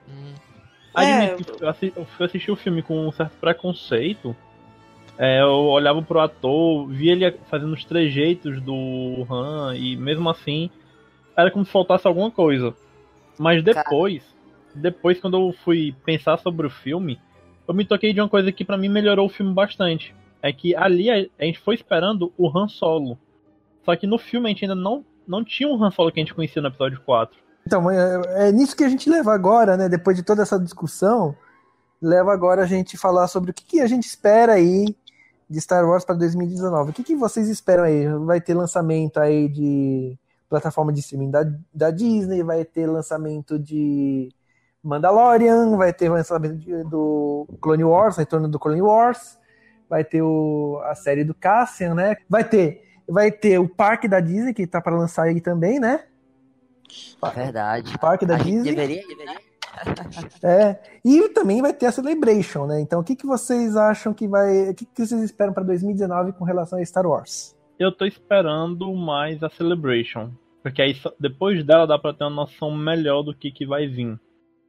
Hum, Admito que eu assi- eu fui assistir o filme com um certo preconceito. É, eu olhava pro ator, via ele fazendo os trejeitos do Han e mesmo assim era como se faltasse alguma coisa. Mas depois, depois quando eu fui pensar sobre o filme, eu me toquei de uma coisa que pra mim melhorou o filme bastante. É que ali a gente foi esperando o Han Solo. Só que no filme a gente ainda não, não tinha um Han Solo que a gente conhecia no episódio 4. Então, é, é nisso que a gente leva agora, né? Depois de toda essa discussão, leva agora a gente falar sobre o que, que a gente espera aí de Star Wars para 2019. O que, que vocês esperam aí? Vai ter lançamento aí de plataforma de streaming da, da Disney, vai ter lançamento de Mandalorian, vai ter lançamento de, do Clone Wars, retorno do Clone Wars, vai ter o, a série do Cassian, né? Vai ter, vai ter o parque da Disney que tá para lançar aí também, né? Verdade. Parque da Disney. deveria, deveria. É, e também vai ter a Celebration, né? Então, o que, que vocês acham que vai. O que, que vocês esperam para 2019 com relação a Star Wars? Eu tô esperando mais a Celebration. Porque aí depois dela dá pra ter uma noção melhor do que, que vai vir.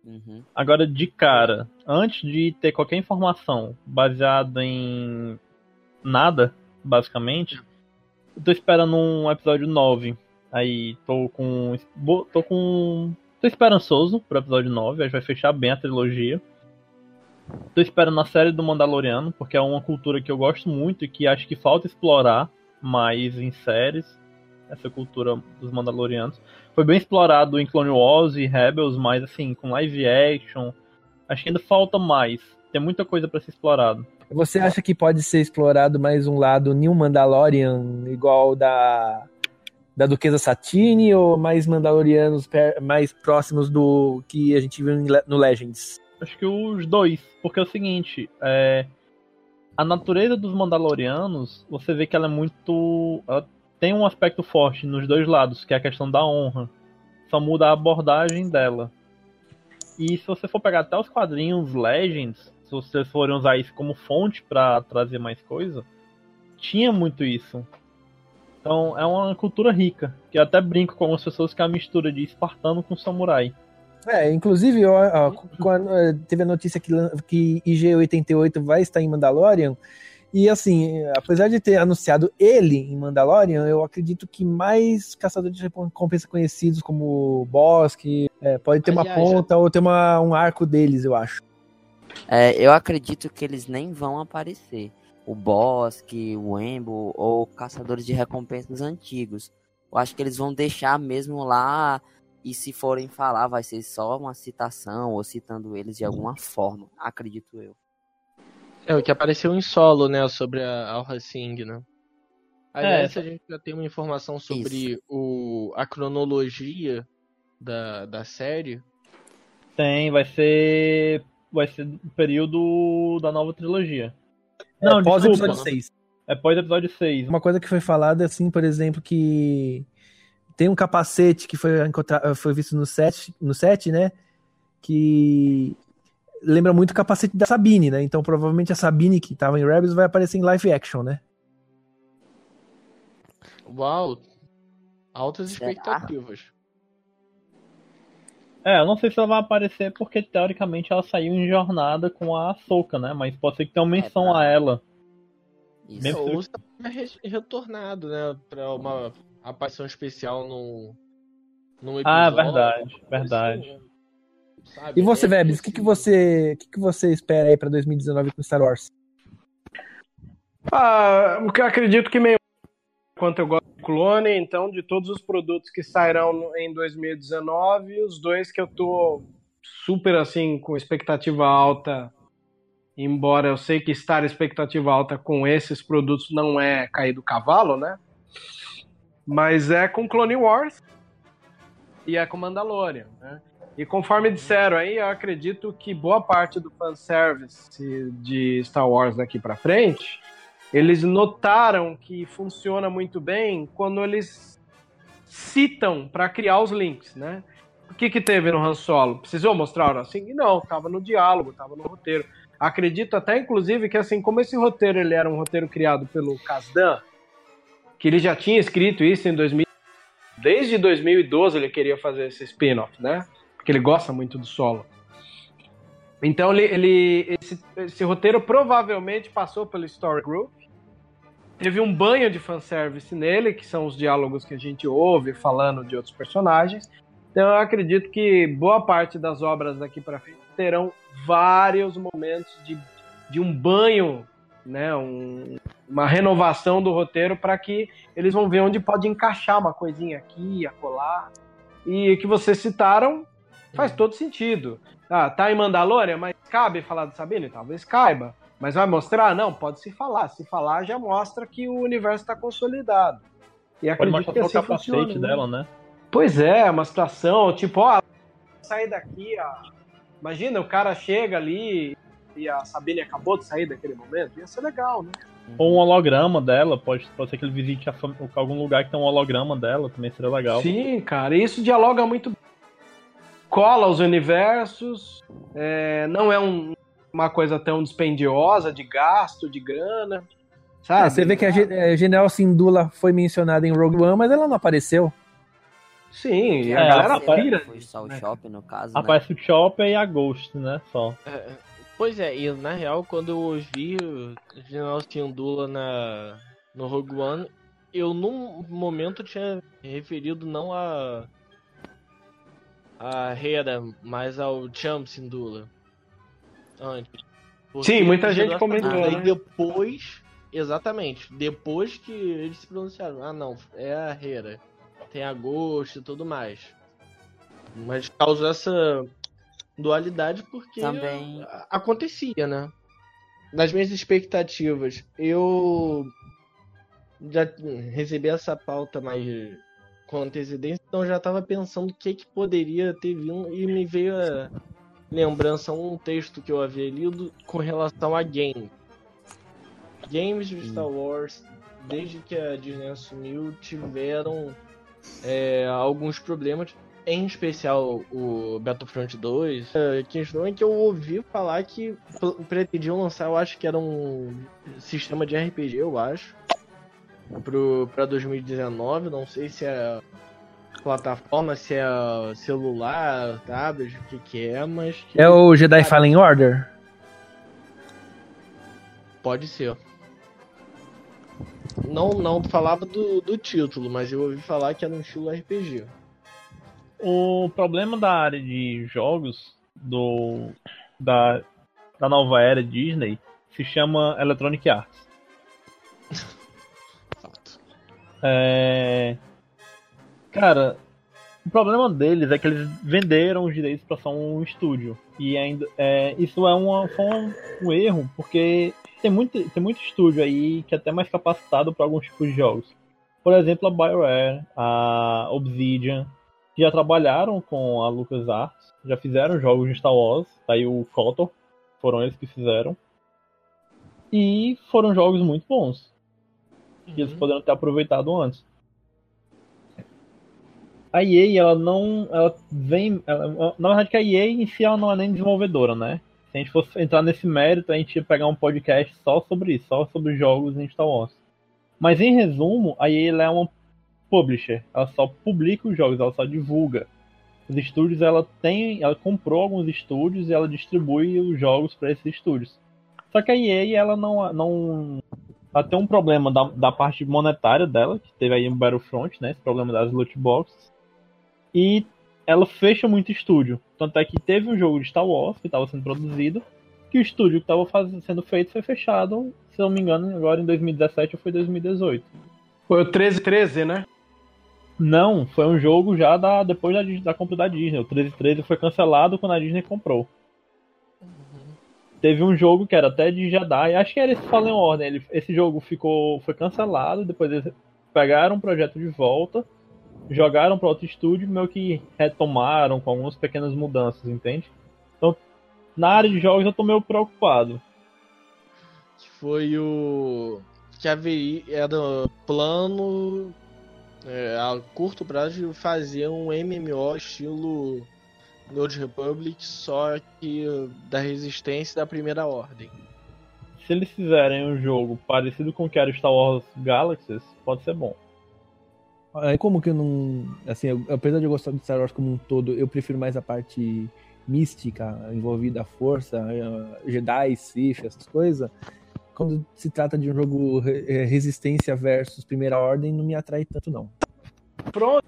Uhum. Agora, de cara, antes de ter qualquer informação baseada em nada, basicamente, eu tô esperando um episódio 9. Aí tô com. tô com. tô esperançoso pro episódio 9, acho que vai fechar bem a trilogia. Tô esperando a série do Mandaloriano, porque é uma cultura que eu gosto muito e que acho que falta explorar mais em séries. Essa cultura dos Mandalorianos. Foi bem explorado em Clone Wars e Rebels, mas assim, com live action. Acho que ainda falta mais. Tem muita coisa pra ser explorado. Você acha que pode ser explorado mais um lado New Mandalorian, igual da, da Duquesa Satine, ou mais Mandalorianos mais próximos do que a gente viu no Legends? Acho que os dois. Porque é o seguinte, é, a natureza dos Mandalorianos, você vê que ela é muito. Ela tem um aspecto forte nos dois lados, que é a questão da honra. Só muda a abordagem dela. E se você for pegar até os quadrinhos Legends, se vocês forem usar isso como fonte pra trazer mais coisa, tinha muito isso. Então é uma cultura rica. Que eu até brinco com algumas pessoas que é a mistura de espartano com samurai. É, inclusive, ó, ó, quando, eh, teve a notícia que, que IG-88 vai estar em Mandalorian, e assim, apesar de ter anunciado ele em Mandalorian, eu acredito que mais caçadores de recompensa conhecidos como Bosque, eh, pode ter uma Aliás, ponta ou ter uma, um arco deles, eu acho. É, eu acredito que eles nem vão aparecer. O Bosque, o Embo ou caçadores de recompensas antigos. Eu acho que eles vão deixar mesmo lá e se forem falar vai ser só uma citação ou citando eles de alguma forma, acredito eu. É o que apareceu em solo, né? Sobre a Alra Singh, né? Aliás, É. a gente já tem uma informação sobre o, a cronologia da, da série. Tem, vai ser. Vai ser o período da nova trilogia. Não, é, pós desculpa. episódio 6. É pós episódio 6. Uma coisa que foi falada, assim, por exemplo, que tem um capacete que foi, encontra- foi visto no set, no set, né? Que lembra muito o capacete da Sabine, né? Então provavelmente a Sabine que tava em Rebels vai aparecer em live action, né? Uau! Altas Será? expectativas. É, eu não sei se ela vai aparecer porque teoricamente ela saiu em jornada com a Ahsoka, né? Mas pode ser que tenha uma menção pra- a ela. Isso. Mesmo- Ou se tá re- retornado, né? Pra uma aparição especial no, num episódio. Ah, verdade, verdade. assim, sabe? E você, É Vebs, o que, que você, o que, que você espera aí pra 2019 com Star Wars? Ah, o que eu acredito que meio quanto eu gosto do clone, então de todos os produtos que sairão em 2019, os dois que eu tô super assim com expectativa alta, embora eu sei que estar expectativa alta com esses produtos não é cair do cavalo, né? Mas é com Clone Wars e é com Mandalorian, né? E conforme disseram aí, eu acredito que boa parte do fanservice de Star Wars daqui pra frente eles notaram que funciona muito bem quando eles citam para criar os links, né? O que que teve no Han Solo? Precisou mostrar assim? Não, tava no diálogo, tava no roteiro. Acredito até, inclusive, que assim, como esse roteiro ele era um roteiro criado pelo Kasdan, que ele já tinha escrito isso em 2000, desde 2012 ele queria fazer esse spin-off, né? Porque ele gosta muito do solo. Então ele, ele- esse, esse roteiro provavelmente passou pelo Story Group. Teve um banho de fanservice nele, que são os diálogos que a gente ouve falando de outros personagens. Então eu acredito que boa parte das obras daqui para frente terão vários momentos de, de um banho né, um, uma renovação do roteiro para que eles vão ver onde pode encaixar uma coisinha aqui, acolá. E o que vocês citaram faz todo sentido. Ah, tá em Mandalorian, mas cabe falar de Sabine? Talvez caiba. Mas vai mostrar? Não, pode se falar. Se falar, já mostra que o universo está consolidado. E pode mostrar que assim o capacete funciona, né? dela, né? Pois é, uma situação, tipo, ó, sair daqui, ó. Imagina, o cara chega ali e a Sabine acabou de sair daquele momento. Ia ser legal, né? Ou um holograma dela, pode, pode ser que ele visite a, algum lugar que tem um holograma dela, também seria legal. Sim, cara, isso dialoga muito. Cola os universos, é, não é um, uma coisa tão dispendiosa de gasto, de grana. Sabe? É, você vê que a, a General Sindula foi mencionada em Rogue One, mas ela não apareceu. Sim, e a é, galera pira. Foi só o né? Shopping, no caso. Né? Aparece né? o Shopping e a Ghost, né? Só. É, é, pois é, e na real, quando eu ouvi o General Sindula na, no Rogue One, eu num momento tinha referido não a. a Hera, mas ao Champ Sindula antes. Sim, muita gente comentou. Né? E depois, exatamente, depois que eles se pronunciaram, ah não, é a Hera, tem a Ghost e tudo mais. Mas causou essa dualidade porque Também... acontecia, né? Nas minhas expectativas, eu já recebi essa pauta mais com antecedência, então já estava pensando o que, que poderia ter vindo e me veio a lembrança um texto que eu havia lido com relação a games. Games de Star Wars, desde que a Disney assumiu, tiveram é, alguns problemas, em especial o Battlefront 2. A questão é que eu ouvi falar que pretendiam lançar, eu acho que era um sistema de RPG, eu acho, para 2019. Não sei se é plataforma, se é celular, tablet, o que que é, mas... Que... É o Jedi Fallen Order? Pode ser. Não, não falava do, do título, mas eu ouvi falar que era um estilo RPG. O problema da área de jogos do da, da nova era Disney se chama Electronic Arts. é, Cara, o problema deles é que eles venderam os direitos para só um estúdio. E ainda é, isso é uma, um, um, erro, porque tem muito, tem muito estúdio aí que é até mais capacitado para alguns tipos de jogos. Por exemplo, a BioWare, a Obsidian, que já trabalharam com a LucasArts, já fizeram jogos de Star Wars, tá aí o KOTOR, foram eles que fizeram. E foram jogos muito bons. Uhum. Que eles poderiam ter aproveitado antes a EA, ela não. Ela vem. Ela, na verdade, que a EA em si ela não é nem desenvolvedora, né? Se a gente fosse entrar nesse mérito, a gente ia pegar um podcast só sobre isso, só sobre jogos em Star Wars. Mas em resumo, a EA é uma publisher. Ela só publica os jogos, ela só divulga. Os estúdios, ela tem. Ela comprou alguns estúdios e ela distribui os jogos para esses estúdios. Só que a EA, ela não. não ela tem um problema da, da parte monetária dela, que teve aí no Battlefront, né? Esse problema das loot boxes e ela fecha muito estúdio. Tanto é que teve um jogo de Star Wars que estava sendo produzido, que o estúdio que estava sendo feito foi fechado, se não me engano, agora em 2017 ou foi 2018. Foi o 1313, né? Não, foi um jogo já da, depois da, da compra da Disney. O 1313 foi cancelado quando a Disney comprou. Uhum. Teve um jogo que era até de Jedi, acho que era esse Fallen Order. Ele, esse jogo ficou, foi cancelado, depois eles pegaram o projeto de volta jogaram para outro estúdio meio que retomaram com algumas pequenas mudanças, entende? Então, na área de jogos eu tô meio preocupado. Foi o que haveria era plano é, a curto prazo de fazer um MMO estilo Node Republic, só que da resistência da primeira ordem. Se eles fizerem um jogo parecido com o que era Star Wars Galaxies, pode ser bom. É como que eu não. Assim, eu, apesar de eu gostar de Star Wars como um todo, eu prefiro mais a parte mística envolvida a força, a Jedi, Sith, essas coisas. Quando se trata de um jogo é, resistência versus primeira ordem, não me atrai tanto, não. Pronto,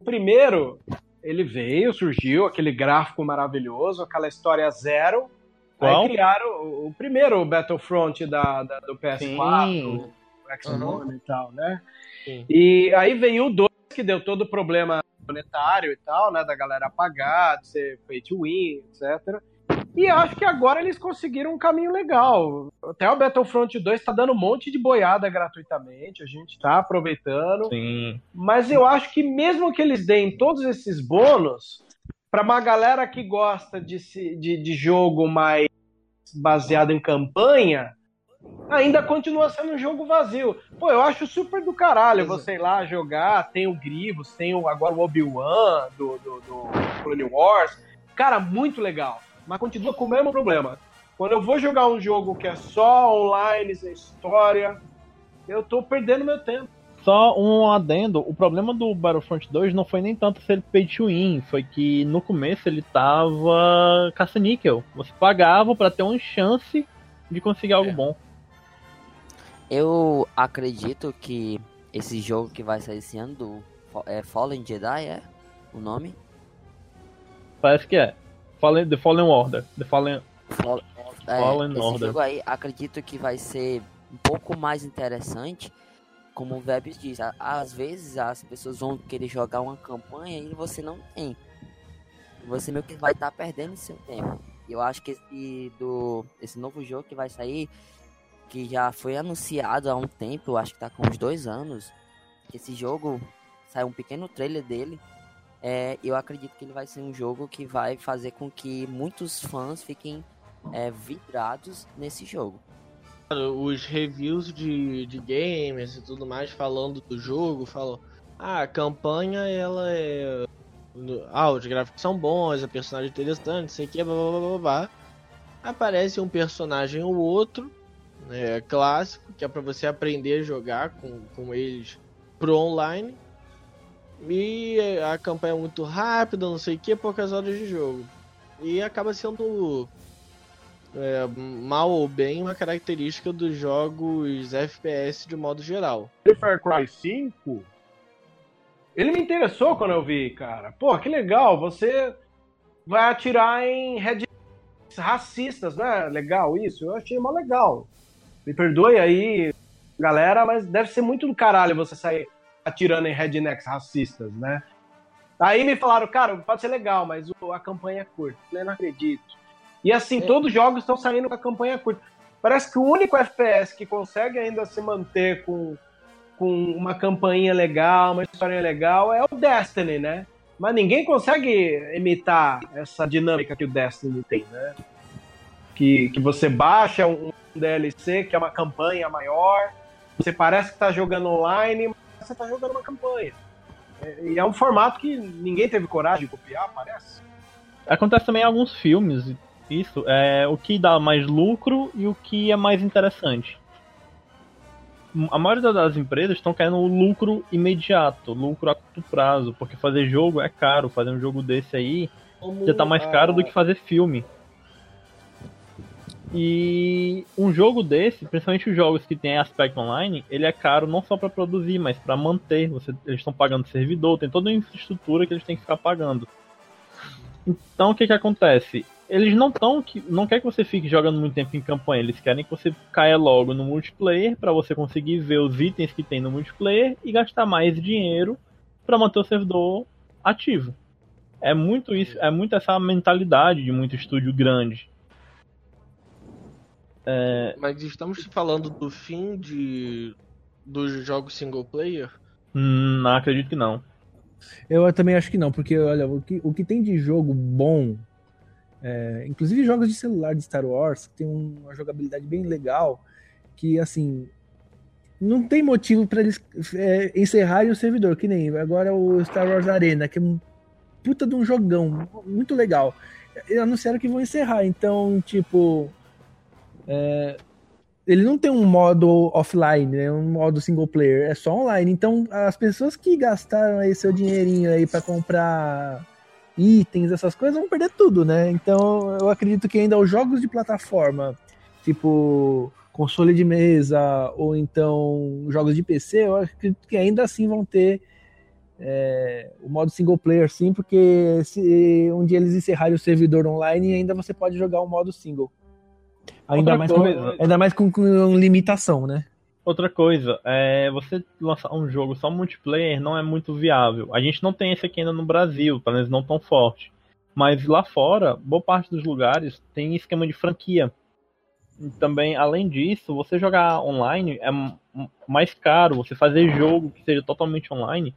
o primeiro, ele veio, surgiu, aquele gráfico maravilhoso, aquela história zero. Qual? Aí criaram o, o primeiro Battlefront da, da- do PS4, Sim. o X-One e tal, né? Sim. E aí veio o 2, que deu todo o problema monetário e tal, né? Da galera pagar, de ser pay to win, etc. E acho que agora eles conseguiram um caminho legal. Até o Battlefront 2 tá dando um monte de boiada gratuitamente, a gente tá aproveitando. Sim. Mas eu acho que mesmo que eles deem todos esses bônus, para uma galera que gosta de, de, de jogo mais baseado em campanha, ainda continua sendo um jogo vazio. Pô, eu acho super do caralho você ir lá jogar, tem o Grievous, tem o, agora o Obi-Wan do, do, do Clone Wars. Cara, muito legal. Mas continua com o mesmo problema. Quando eu vou jogar um jogo que é só online, sem história, eu tô perdendo meu tempo. Só um adendo, o problema do Battlefront 2 não foi nem tanto ser pay to win, foi que no começo ele tava caça-níquel. Você pagava pra ter uma chance de conseguir algo É. bom. Eu acredito que esse jogo que vai sair esse ano, do é Fallen Jedi, é o nome? Parece que é. Fallen, The Fallen Order. The Fallen... Fall- é, Fallen esse Order. jogo aí, acredito que vai ser um pouco mais interessante, como o Vebs diz. Às vezes as pessoas vão querer jogar uma campanha e você não tem. Você meio que vai estar perdendo seu tempo. Eu acho que esse, do, esse novo jogo que vai sair, que já foi anunciado há um tempo, acho que tá com uns dois anos, esse jogo saiu um pequeno trailer dele. É, eu acredito que ele vai ser um jogo que vai fazer com que muitos fãs fiquem é, vidrados nesse jogo. Os reviews de, de gamers e tudo mais falando do jogo, falam, ah, a campanha ela é. Ah, os gráficos são bons, a personagem é interessante, sei que, blá blá blá blá. Aparece um personagem ou outro, né, clássico, que é pra você aprender a jogar com, com eles pro online. E a campanha é muito rápida, não sei o que, poucas horas de jogo. E acaba sendo é, mal ou bem uma característica dos jogos FPS de modo geral. Far Cry 5, ele me interessou quando eu vi, cara. Pô, que legal, você vai atirar em rednecks racistas, né? Legal isso, eu achei mó legal. Me perdoe aí, galera, mas deve ser muito do caralho você sair atirando em rednecks racistas, né? Aí me falaram, cara, pode ser legal, mas a campanha é curta. Eu falei, não acredito. E assim, todos os jogos estão saindo com a campanha curta. Parece que o único FPS que consegue ainda se manter com, com uma campainha legal, uma história legal, é o Destiny, né? Mas ninguém consegue imitar essa dinâmica que o Destiny tem, né? Que, que você baixa um DLC que é uma campanha maior, você parece que tá jogando online, mas você tá jogando uma campanha. É- E é um formato que ninguém teve coragem de copiar, parece. Acontece também em alguns filmes, isso, é o que dá mais lucro e o que é mais interessante. A maioria das empresas estão querendo o lucro imediato, lucro a curto prazo, porque fazer jogo é caro, fazer um jogo desse aí já tá mais caro do que fazer filme. E um jogo desse, principalmente os jogos que tem aspecto online, ele é caro não só para produzir, mas para manter. Você, eles estão pagando servidor, tem toda uma infraestrutura que eles têm que ficar pagando. Então o que que acontece? Eles não tão que não quer que você fique jogando muito tempo em campanha, eles querem que você caia logo no multiplayer para você conseguir ver os itens que tem no multiplayer e gastar mais dinheiro para manter o servidor ativo. É muito isso, é muito essa mentalidade de muito estúdio grande. Mas estamos falando do fim de dos jogos single player? Hum, não acredito que não. Eu também acho que não, porque olha, o que, o que tem de jogo bom, é, inclusive jogos de celular de Star Wars, que tem um- uma jogabilidade bem legal, que assim, não tem motivo para eles é, encerrarem o servidor, que nem agora o Star Wars Arena, que é um puta de um jogão, muito legal. Eles anunciaram que vão encerrar, então, tipo. É, ele não tem um modo offline, né? Um modo single player, é só online. Então, as pessoas que gastaram aí seu dinheirinho aí para comprar itens, essas coisas, vão perder tudo, né? Então, eu acredito que ainda os jogos de plataforma, tipo console de mesa ou então jogos de PC, eu acredito que ainda assim vão ter é, o modo single player, sim, porque se um dia eles encerrarem o servidor online, ainda você pode jogar o modo single. Ainda mais, com, ainda mais com, com limitação, né? Outra coisa, é, você lançar um jogo só multiplayer não é muito viável. A gente não tem esse aqui ainda no Brasil, pelo menos não tão forte. Mas lá fora, boa parte dos lugares tem esquema de franquia. E também, além disso, você jogar online é mais caro. Você fazer jogo que seja totalmente online.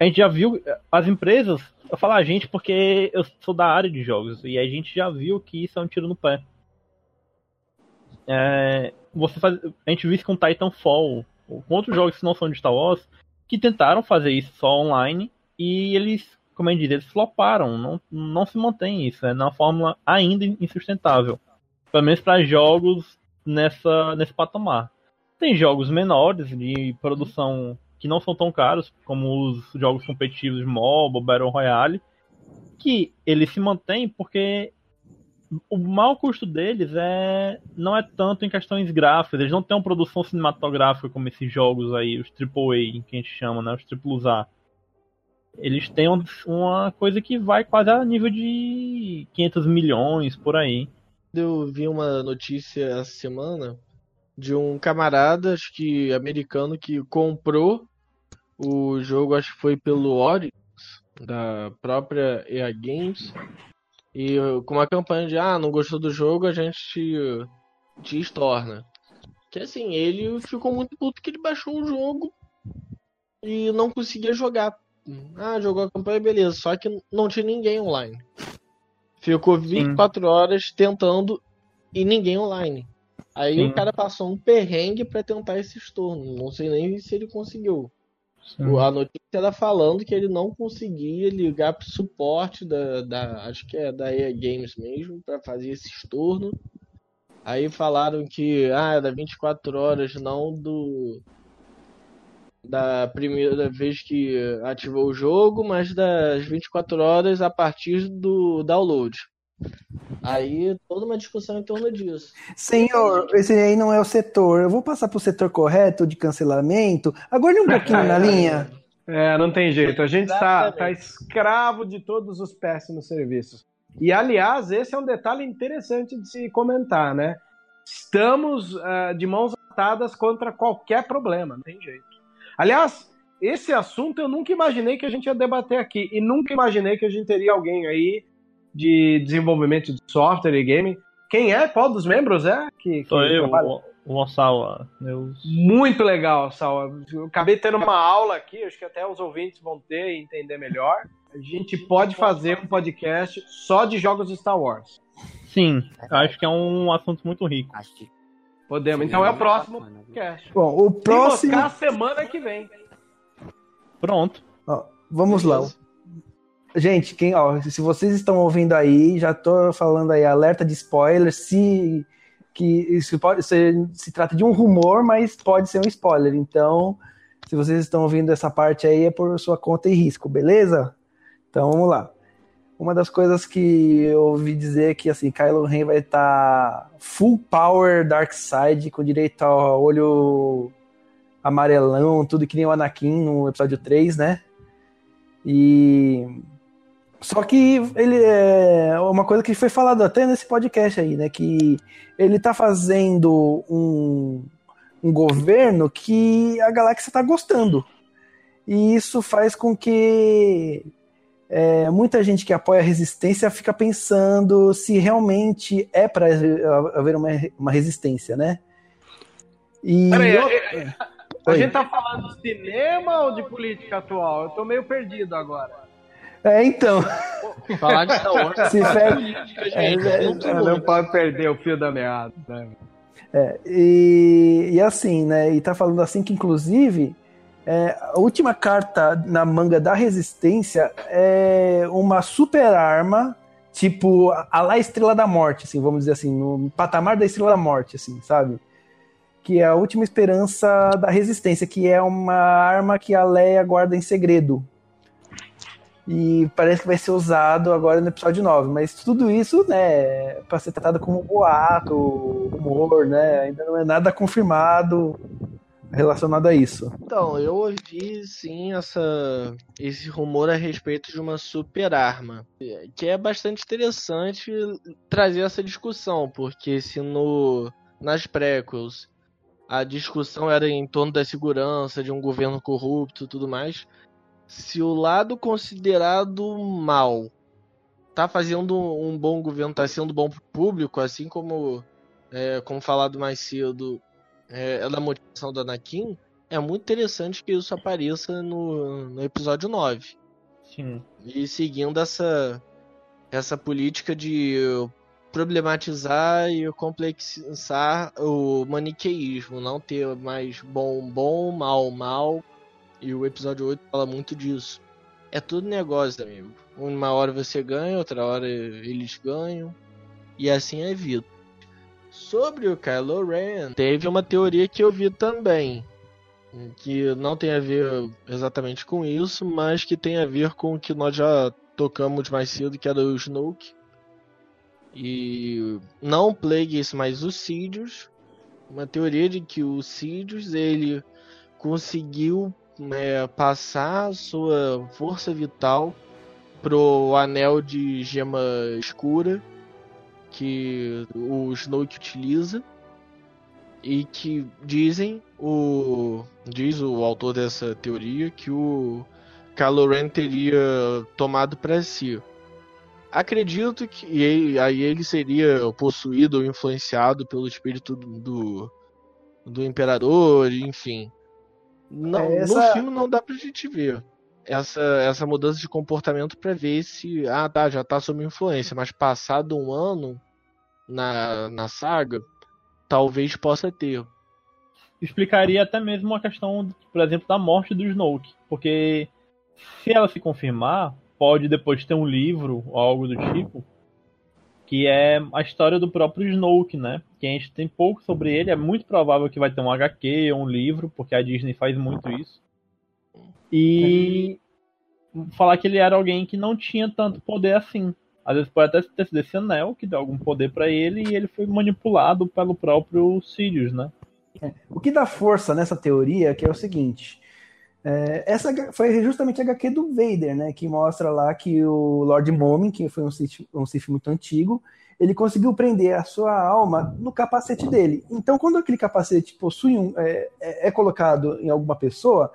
A gente já viu as empresas, eu falo a gente porque eu sou da área de jogos e a gente já viu que isso é um tiro no pé. É, você faz, a gente viu isso com Titanfall, com outros jogos que não são de Star Wars, que tentaram fazer isso só online e eles, como eu dizer, eles floparam, não, não se mantém isso, é na fórmula ainda insustentável. Pelo menos para jogos nessa, nesse patamar. Tem jogos menores de produção que não são tão caros, como os jogos competitivos MOBA, Battle Royale, que eles se mantêm porque o mau custo deles é não é tanto em questões gráficas, eles não têm uma produção cinematográfica como esses jogos aí, os AAA, que a gente chama, né, os triplos A. Eles têm um- uma coisa que vai quase a nível de 500 milhões por aí. Eu vi uma notícia essa semana de um camarada, acho que americano, que comprou o jogo, acho que foi pelo Origins, da própria EA Games, e uh, com uma campanha de, ah, não gostou do jogo, a gente te, te estorna. Que assim, ele ficou muito puto que ele baixou o jogo e não conseguia jogar. Ah, jogou a campanha, beleza, só que não tinha ninguém online. Ficou 24 horas tentando e ninguém online. Aí Sim. o cara passou um perrengue pra tentar esse estorno. Não sei nem se ele conseguiu. O- A notícia era falando que ele não conseguia ligar pro suporte da, da acho que é da EA Games mesmo pra fazer esse estorno. Aí falaram que ah, era 24 horas não do da primeira vez que ativou o jogo, mas das 24 horas a partir do download. Aí toda uma discussão em torno disso. Senhor, esse aí não é o setor. Eu vou passar pro setor correto de cancelamento. Aguarde um pouquinho na linha. É, não tem jeito. A gente tá, Exatamente. tá escravo de todos os péssimos serviços. E, aliás, esse é um detalhe interessante de se comentar, né? Estamos ah, de mãos atadas contra qualquer problema, não tem jeito. Aliás, esse assunto eu nunca imaginei que a gente ia debater aqui. E nunca imaginei que a gente teria alguém aí de desenvolvimento de software e game. Quem é? Qual dos membros é? Que, que Sou eu, trabalha? o, o Osawa. Eu Muito legal, Sal. Eu acabei tendo uma aula aqui, acho que até os ouvintes vão ter e entender melhor. A gente pode fazer um podcast só de jogos de Star Wars. Sim, acho que é um assunto muito rico. Acho que Podemos. Então é o próximo podcast. Bom, o próximo. Se semana que vem. Pronto. Ó, vamos lá. Gente, quem, ó, se vocês estão ouvindo aí, já tô falando aí, alerta de spoiler, se que isso pode ser, se trata de um rumor, mas pode ser um spoiler. Então, se vocês estão ouvindo essa parte aí, é por sua conta e risco, beleza? Então, vamos lá. Uma das coisas que eu ouvi dizer é que assim, Kylo Ren vai estar full power Dark Side, com direito ao olho amarelão, tudo que nem o Anakin no episódio 3, né? E só que ele é uma coisa que foi falado até nesse podcast aí, né? Que ele tá fazendo um, um governo que a galáxia tá gostando. E isso faz com que é, muita gente que apoia a resistência fica pensando se realmente é para haver uma, uma resistência, né? E Peraí, eu- é- A Oi. gente tá falando de cinema ou de política atual? Eu tô meio perdido agora. É, então, Falar de Star Wars se fer- política, gente. É, não muito. pode perder o fio da meada. Né? E, e assim, né? E tá falando assim que, inclusive, é, a última carta na manga da resistência é uma super arma, tipo, a lá Estrela da Morte, assim, vamos dizer assim, no patamar da Estrela da Morte, assim, sabe? Que é a última esperança da resistência, que é uma arma que a Leia guarda em segredo. E parece que vai ser usado agora no episódio 9. Mas tudo isso, né, para ser tratado como boato, rumor, né? Ainda não é nada confirmado relacionado a isso. Então, eu ouvi sim essa, esse rumor a respeito de uma super arma. Que é bastante interessante trazer essa discussão, porque se no nas prequels a discussão era em torno da segurança, de um governo corrupto tudo mais, se o lado considerado mal tá fazendo um bom governo, tá sendo bom pro público, assim como, é, como falado mais cedo, é, é, da motivação do Anakin, é muito interessante que isso apareça no, no episódio 9. Sim. E seguindo essa, essa política de problematizar e complexar o maniqueísmo, não ter mais bom, bom, mal, mal. E o episódio 8 fala muito disso. É tudo negócio, amigo. Uma hora você ganha, outra hora eles ganham. E assim é vida. Sobre o Kylo Ren, teve uma teoria que eu vi também. Que não tem a ver exatamente com isso, mas que tem a ver com o que nós já tocamos mais cedo, que era o Snoke. E não Plagueis, mas o Sidious. Uma teoria de que o Sidious ele conseguiu é, passar sua força vital pro anel de gema escura que o Snoke utiliza e que dizem o diz o autor dessa teoria que o Kylo Ren teria tomado para si. Acredito que ele, aí ele seria possuído ou influenciado pelo espírito do, do imperador, enfim. Não, É, essa- No filme não dá pra gente ver essa, essa mudança de comportamento pra ver se. Ah, tá, já tá sob influência, mas passado um ano na, na saga, talvez possa ter. Explicaria até mesmo a questão, por exemplo, da morte do Snoke. Porque se ela se confirmar, pode depois ter um livro ou algo do tipo que é a história do próprio Snoke, né? Que a gente tem pouco sobre ele, é muito provável que vai ter um HQ ou um livro, porque a Disney faz muito isso. E falar que ele era alguém que não tinha tanto poder assim. Às vezes pode até ter sido esse anel que deu algum poder pra ele e ele foi manipulado pelo próprio Sidious, né? O que dá força nessa teoria que é o seguinte. É, essa foi justamente a HQ do Vader, né? Que mostra lá que o Lord Momin, que foi um Sith, um Sith muito antigo, ele conseguiu prender a sua alma no capacete dele. Então, quando aquele capacete possui um, é, é- é colocado em alguma pessoa,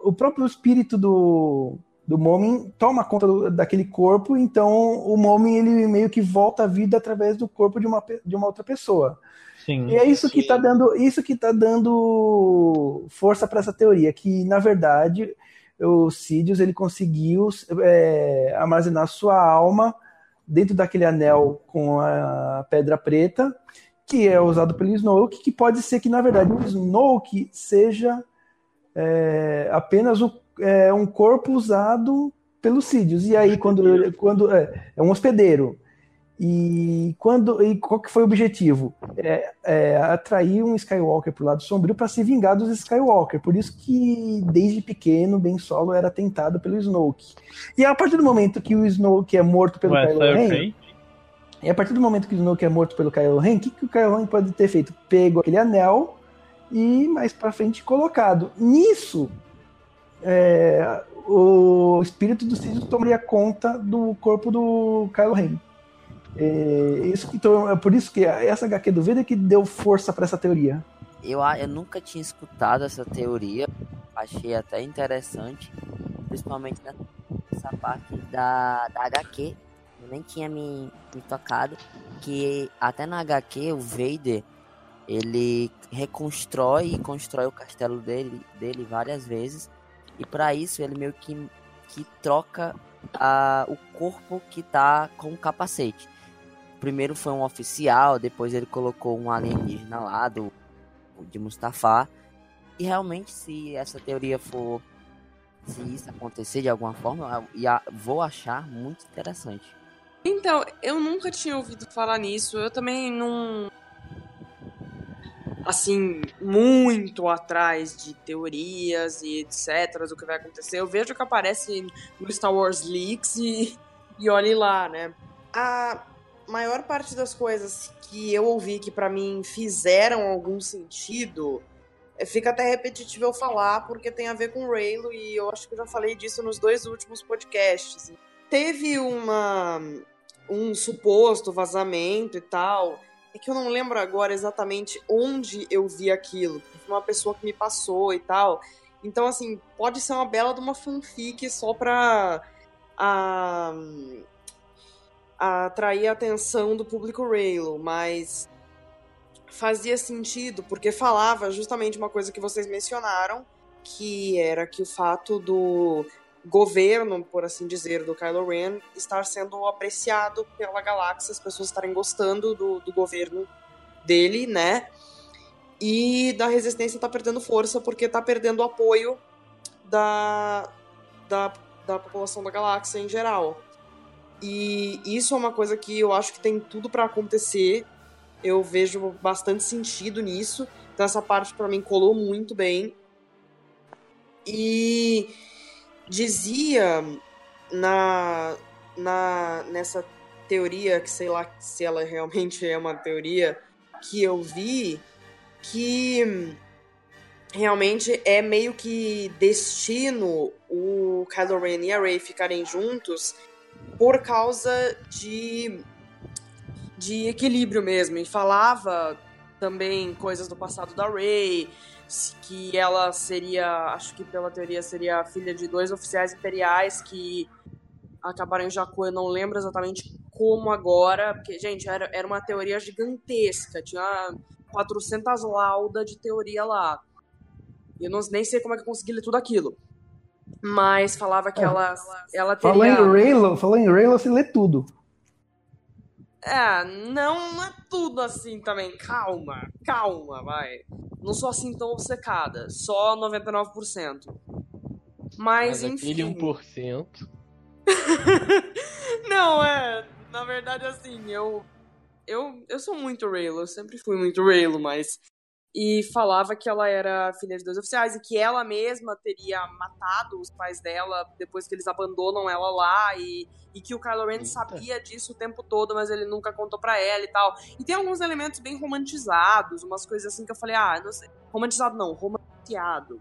o próprio espírito do, do Momin toma conta do- daquele corpo, então o Momin ele meio que volta à vida através do corpo de uma, de uma outra pessoa. Sim. E é isso que Sim. tá dando, isso que tá dando força para essa teoria, que na verdade o Sidious ele conseguiu é, armazenar sua alma dentro daquele anel com a pedra preta, que é usado pelo Snoke, que pode ser que na verdade o Snoke seja é, apenas o- é, um corpo usado pelo Sidious. E aí quando, quando é, é um hospedeiro. E quando e qual que foi o objetivo? É, é, atrair um Skywalker pro lado sombrio para se vingar dos Skywalker. Por isso que desde pequeno Ben Solo era tentado pelo Snoke. E a partir do momento que o Snoke é morto pelo Ué, Kylo Ren, e a partir do momento que o Snoke é morto pelo Kylo Ren, o que, que o Kylo Ren pode ter feito? Pego aquele anel e mais pra frente colocado. Nisso, é, o espírito do Sidious tomaria conta do corpo do Kylo Ren. É, isso então, é por isso que essa HQ do Vader que deu força para essa teoria. Eu, eu nunca tinha escutado essa teoria, achei até interessante, principalmente nessa parte da, da HQ. Eu nem tinha me, me tocado que até na HQ o Vader ele reconstrói e constrói o castelo dele, dele várias vezes e para isso ele meio que, que troca a, o corpo que tá com o capacete. Primeiro foi um oficial, depois ele colocou um alienígena lá do de Mustafá. E realmente, se essa teoria for. Se isso acontecer de alguma forma, eu ia- vou achar muito interessante. Então, eu nunca tinha ouvido falar nisso. Eu também não. Assim, muito atrás de teorias e etc. do que vai acontecer. Eu vejo que aparece no Star Wars Leaks e, e olhe lá, né? A maior parte das coisas que eu ouvi que pra mim fizeram algum sentido é, fica até repetitivo eu falar, porque tem a ver com Raylo, e eu acho que eu já falei disso nos dois últimos podcasts. Teve uma um suposto vazamento e tal. É que eu não lembro agora exatamente onde eu vi aquilo. Foi uma pessoa que me passou e tal. Então, assim, pode ser uma bela de uma fanfic só pra a, a atrair a atenção do público Raylo, mas fazia sentido, porque falava justamente uma coisa que vocês mencionaram, que era que o fato do governo, por assim dizer, do Kylo Ren estar sendo apreciado pela galáxia, as pessoas estarem gostando do, do governo dele, né? E da resistência tá perdendo força porque tá perdendo apoio da, da, da população da galáxia em geral. E isso é uma coisa que eu acho que tem tudo para acontecer. Eu vejo bastante sentido nisso. Então essa parte para mim colou muito bem. E dizia na, na nessa teoria, que sei lá se ela realmente é uma teoria, que eu vi que realmente é meio que destino o Kylo Ren e a Rey ficarem juntos por causa de de equilíbrio mesmo. E falava também coisas do passado da Rey, que ela seria, acho que pela teoria seria filha de dois oficiais imperiais que acabaram em Jakku, eu não lembro exatamente como agora, porque, gente, era, era uma teoria gigantesca, tinha 400 laudas de teoria lá. Eu não, nem sei como é que eu consegui ler tudo aquilo. Mas falava que é. ela, ela teria... Falou em Raylo, falou em Raylo, você lê tudo. É, não, não é tudo assim também. Calma, calma, vai. Não sou assim tão obcecada. Só 99%. Mas, Mas enfim. Aquele 1%. não, é. Na verdade, assim, eu. Eu, eu sou muito Raylo, eu sempre fui muito Raylo, mas e falava que ela era filha de dois oficiais e que ela mesma teria matado os pais dela depois que eles abandonam ela lá e, e que o Kylo Ren Eita. sabia disso o tempo todo, mas ele nunca contou para ela e tal. E tem alguns elementos bem romantizados, umas coisas assim que eu falei, ah, não sei, romantizado não, romanceado.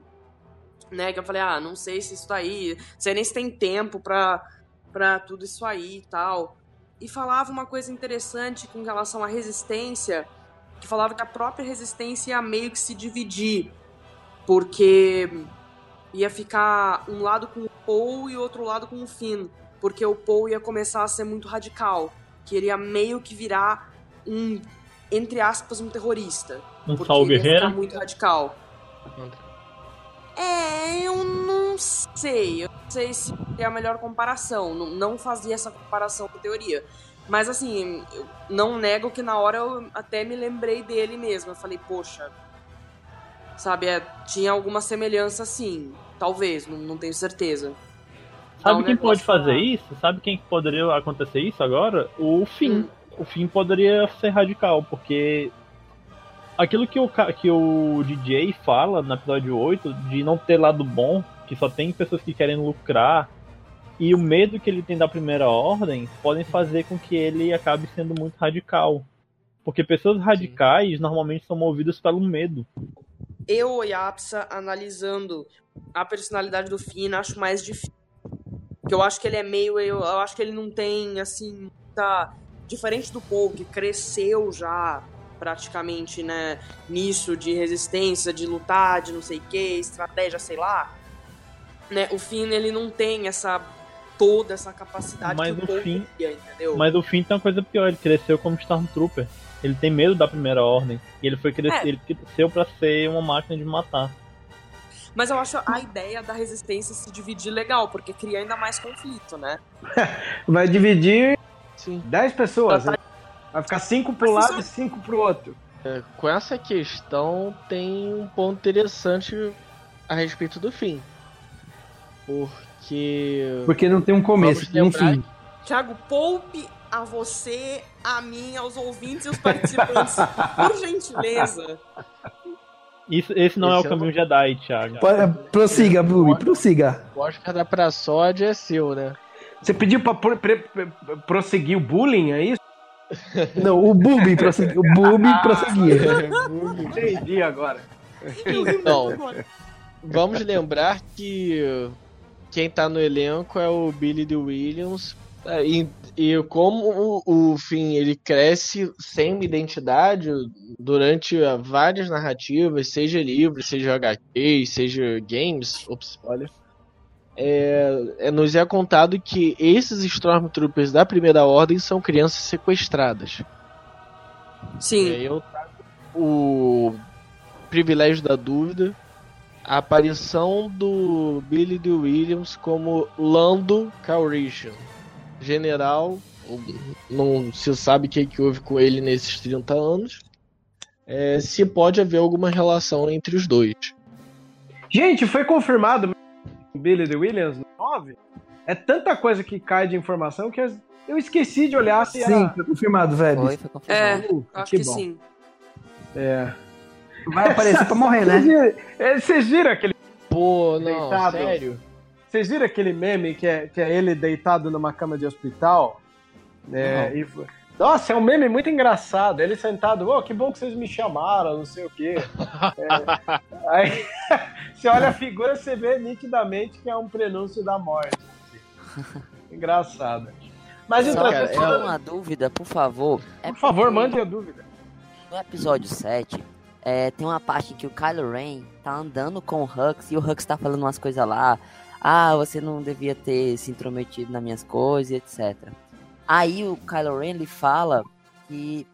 Né, que eu falei, ah, não sei se isso daí, tá sei nem se tem tempo pra, pra tudo isso aí e tal. E falava uma coisa interessante com relação à resistência, que falava que a própria resistência ia meio que se dividir, porque ia ficar um lado com o Paul e outro lado com o Finn, porque o Paul ia começar a ser muito radical, que ele ia meio que virar um, entre aspas, um terrorista. Um Saul Guerreiro? muito radical. É, eu não sei. Eu não sei se é a melhor comparação. Não, não fazia essa comparação com teoria. Mas assim, eu não nego que na hora eu até me lembrei dele mesmo. Eu falei, poxa, sabe, é, tinha alguma semelhança sim. Talvez, não, não tenho certeza. Sabe um quem pode fazer isso? Sabe quem poderia acontecer isso agora? O Finn. Hum. O Finn poderia ser radical, porque aquilo que o, que o DJ fala no episódio 8, de não ter lado bom, que só tem pessoas que querem lucrar, e o medo que ele tem da primeira ordem podem fazer com que ele acabe sendo muito radical. Porque pessoas radicais Sim. normalmente são movidas pelo medo. Eu, Yapsa, analisando a personalidade do Finn, acho mais difícil. Porque eu acho que ele é meio. Eu, eu acho que ele não tem, assim, tá. Diferente do Paul, que cresceu já praticamente, né, nisso de resistência, de lutar, de não sei o que, estratégia, sei lá. Né, o Finn, ele não tem essa toda essa capacidade mas que o fim, entendeu? Mas o fim tem uma coisa pior, ele cresceu como Stormtrooper. Ele tem medo da primeira ordem. E ele foi crescer, é. ele cresceu para ser uma máquina de matar. Mas eu acho a ideia da resistência se dividir legal, porque cria ainda mais conflito, né? Vai dividir Sim. 10 pessoas. Tá, tá... Vai ficar 5 pro lado e 5 pro outro. É, com essa questão tem um ponto interessante a respeito do fim. Porque porque. Porque não tem um começo, tem um fim. Thiago, poupe a você, a mim, aos ouvintes e os participantes, por gentileza. Isso, esse não esse é o caminho não... Jedi, Thiago. Prossiga, Bubi, prossiga. O Oscar da pra sódia é seu, né? Você pediu pra pro, prosseguir o bullying, é isso? Não, o Bubi prosseguir. O Bubi prosseguir. Entendi agora. Então, vamos lembrar que quem tá no elenco é o Billy de Williams. É, E, e como o, o Finn ele cresce sem identidade durante ah, várias narrativas, seja livros, seja HQs, seja games, ops, olha, é, é, nos é contado que esses Stormtroopers da Primeira Ordem são crianças sequestradas. E Sim. aí eu trago o privilégio da dúvida, a aparição do Billy D. Williams como Lando Calrissian, general, não se sabe o que, que houve com ele nesses 30 anos, é, se pode haver alguma relação entre os dois. Gente, foi confirmado o Billy the Williams no 9? É tanta coisa que cai de informação que eu esqueci de olhar se Sim, era... foi confirmado, velho. Foi, foi É, confirmado. Uh, acho que que bom. sim. É. Vai aparecer pra morrer, né? é, vocês viram aquele Pô, não, Deitado. sério? Vocês viram aquele meme que é, que é ele deitado numa cama de hospital? É, e- nossa, é um meme muito engraçado. Ele sentado, oh, que bom que vocês me chamaram, não sei o quê. É, aí você olha a figura, você vê nitidamente que é um prenúncio da morte. Engraçado. Mas Só, então, cara, só falam- uma dúvida, por favor. É por favor, porque mande a dúvida. No episódio 7, é, tem uma parte que o Kylo Ren tá andando com o Hux e o Hux tá falando umas coisas lá. Ah, você não devia ter se intrometido nas minhas coisas, etc. Aí o Kylo Ren ele fala que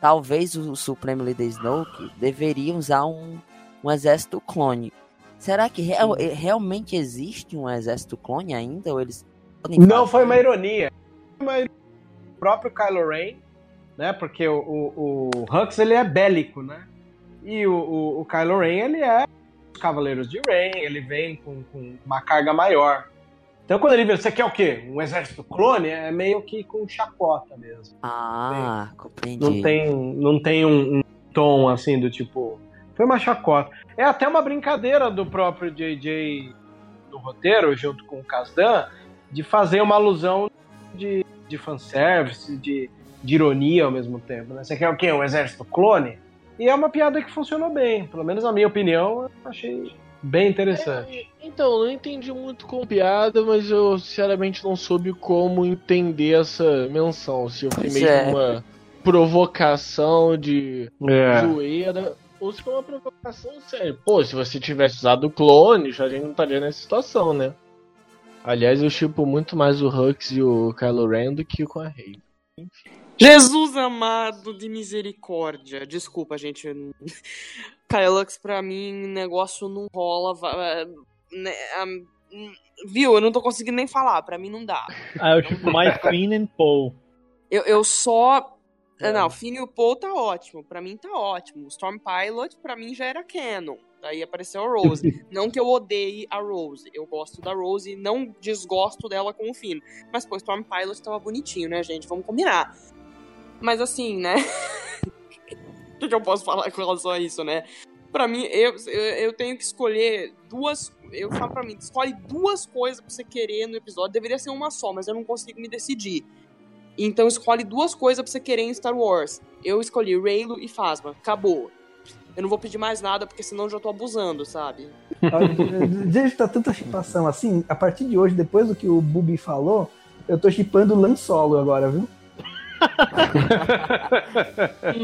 talvez o Supremo Leader Snoke deveria usar um, um exército clone. Será que real- realmente existe um exército clone ainda? Ou eles Não foi uma ironia. Foi uma ironia do próprio Kylo Ren, né? Porque o, o, o Hux ele é bélico, né? E o, o, o Kylo Ren ele é os Cavaleiros de Ren, ele vem com, com uma carga maior. Então quando ele vê, você quer o quê? Um exército clone? É meio que com chacota mesmo. Ah, compreendi. Não tem, não tem um, um tom assim do tipo. Foi uma chacota. É até uma brincadeira do próprio JJ no roteiro, junto com o Kasdan, de fazer uma alusão de, de fanservice, de, de ironia ao mesmo tempo. Né? Você quer o quê? Um exército clone? E é uma piada que funcionou bem. Pelo menos na minha opinião, eu achei bem interessante. Então, eu não entendi muito com piada, mas eu sinceramente não soube como entender essa menção. Se foi mesmo é. uma provocação de É. zoeira, ou se foi uma provocação séria. Pô, se você tivesse usado clones, a gente não estaria nessa situação, né? Aliás, eu chipo muito mais o Hux e o Kylo Ren do que com a Rey. Jesus amado de misericórdia. Desculpa, gente. Kylux, pra mim, negócio não rola. é, né, Viu? Eu não tô conseguindo nem falar. Pra mim não dá. Ah, eu tipo mais Finn and Poe. Eu, eu só. É. Não, Finn e o Paul tá ótimo. Pra mim tá ótimo. Storm Pilot, pra mim, já era canon. Daí apareceu a Rose. não que eu odeie a Rose. Eu gosto da Rose e não desgosto dela com o Finn. Mas, pô, Storm Pilot tava bonitinho, né, gente? Vamos combinar. Mas assim, né? O que, que eu posso falar com relação a isso, né? Pra mim, eu, eu, eu tenho que escolher duas. Eu falo pra mim, escolhe duas coisas pra você querer no episódio. Deveria ser uma só, mas eu não consigo me decidir. Então escolhe duas coisas pra você querer em Star Wars. Eu escolhi Raylo e Phasma. Acabou. Eu não vou pedir mais nada, porque senão eu já tô abusando, sabe? Gente, tá tanta chipação assim. A partir de hoje, depois do que o Bubi falou, eu tô chipando o Lan Solo agora, viu?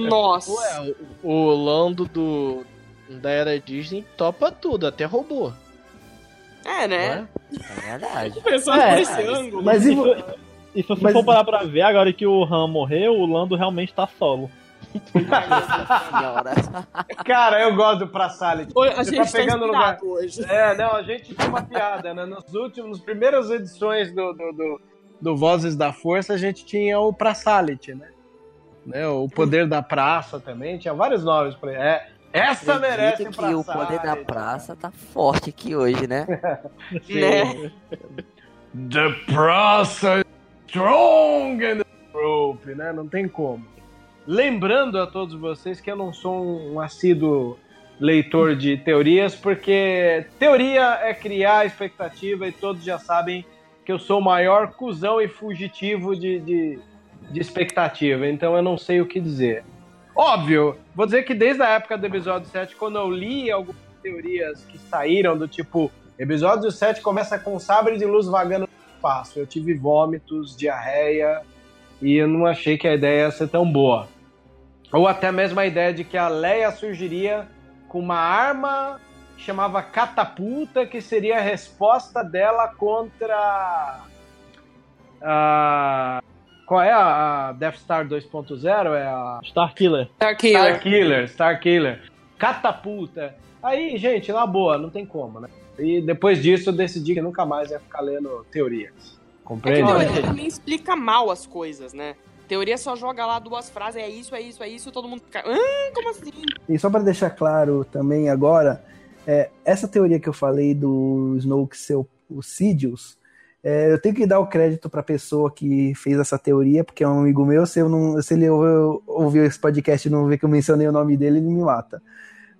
Nossa. Ué, o, o Lando do, da era Disney topa tudo, até robô. É, né? é? É verdade. Pensando É, por esse ângulo. Mas e, vo- E se você Mas- for parar pra ver, agora que o Han morreu, o Lando realmente tá solo. Cara, eu gosto do Prasalit. Hoje- A Você gente tá tá pegando lugar. hoje. É, não, a gente tinha uma piada, né? Nos últimos, nas primeiras edições do, do, do, do Vozes da Força, a gente tinha o Prasalit, né? né? O Poder da Praça também, tinha vários nomes ele. É, essa merece Acredito que o poder da praça tá forte aqui hoje, né? Né? The Praça strong and rope, né? Não tem como. Lembrando a todos vocês que eu não sou um assíduo leitor de teorias, porque teoria é criar expectativa e todos já sabem que eu sou o maior cuzão e fugitivo de, de, de expectativa, então eu não sei o que dizer. Óbvio, vou dizer que desde a época do episódio 7, quando eu li algumas teorias que saíram do tipo, episódio 7 começa com sabre de luz vagando no espaço. Eu tive vômitos, diarreia, e eu não achei que a ideia ia ser tão boa. Ou até mesmo a ideia de que a Leia surgiria com uma arma chamava catapulta, que seria a resposta dela contra a qual é a, Death Star 2.0? É a. Star Killer. Star Killer. Star Killer, Star Killer. Catapulta. Aí, gente, na boa, não tem como, né? E depois disso eu decidi que nunca mais ia ficar lendo teorias. Compreende? É teoria também explica mal as coisas, né? Teoria só joga lá duas frases, é isso, é isso, é isso, todo mundo fica. Ah, como assim? E só para deixar claro também agora, é, essa teoria que eu falei do Snoke ser o, Sidious, é, eu tenho que dar o crédito para a pessoa que fez essa teoria, porque é um amigo meu. Se, eu não, se ele ouviu esse podcast e não ver que eu mencionei o nome dele, ele me mata.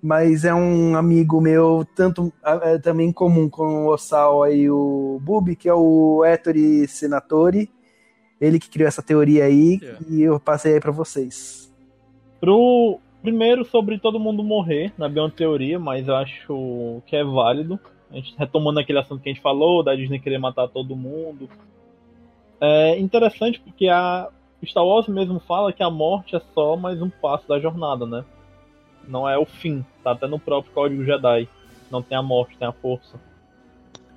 Mas é um amigo meu, tanto é, também comum com o Ossal e o Bubi, que é o Ettore Senatori. Ele que criou essa teoria aí yeah. e eu passei aí para vocês. Pro primeiro sobre todo mundo morrer, na é teoria, mas eu acho que é válido a gente retomando aquele assunto que a gente falou, da Disney querer matar todo mundo. É interessante porque a Star Wars mesmo fala que a morte é só mais um passo da jornada, né? Não é o fim, tá até no próprio Código Jedi. Não tem a morte, tem a força.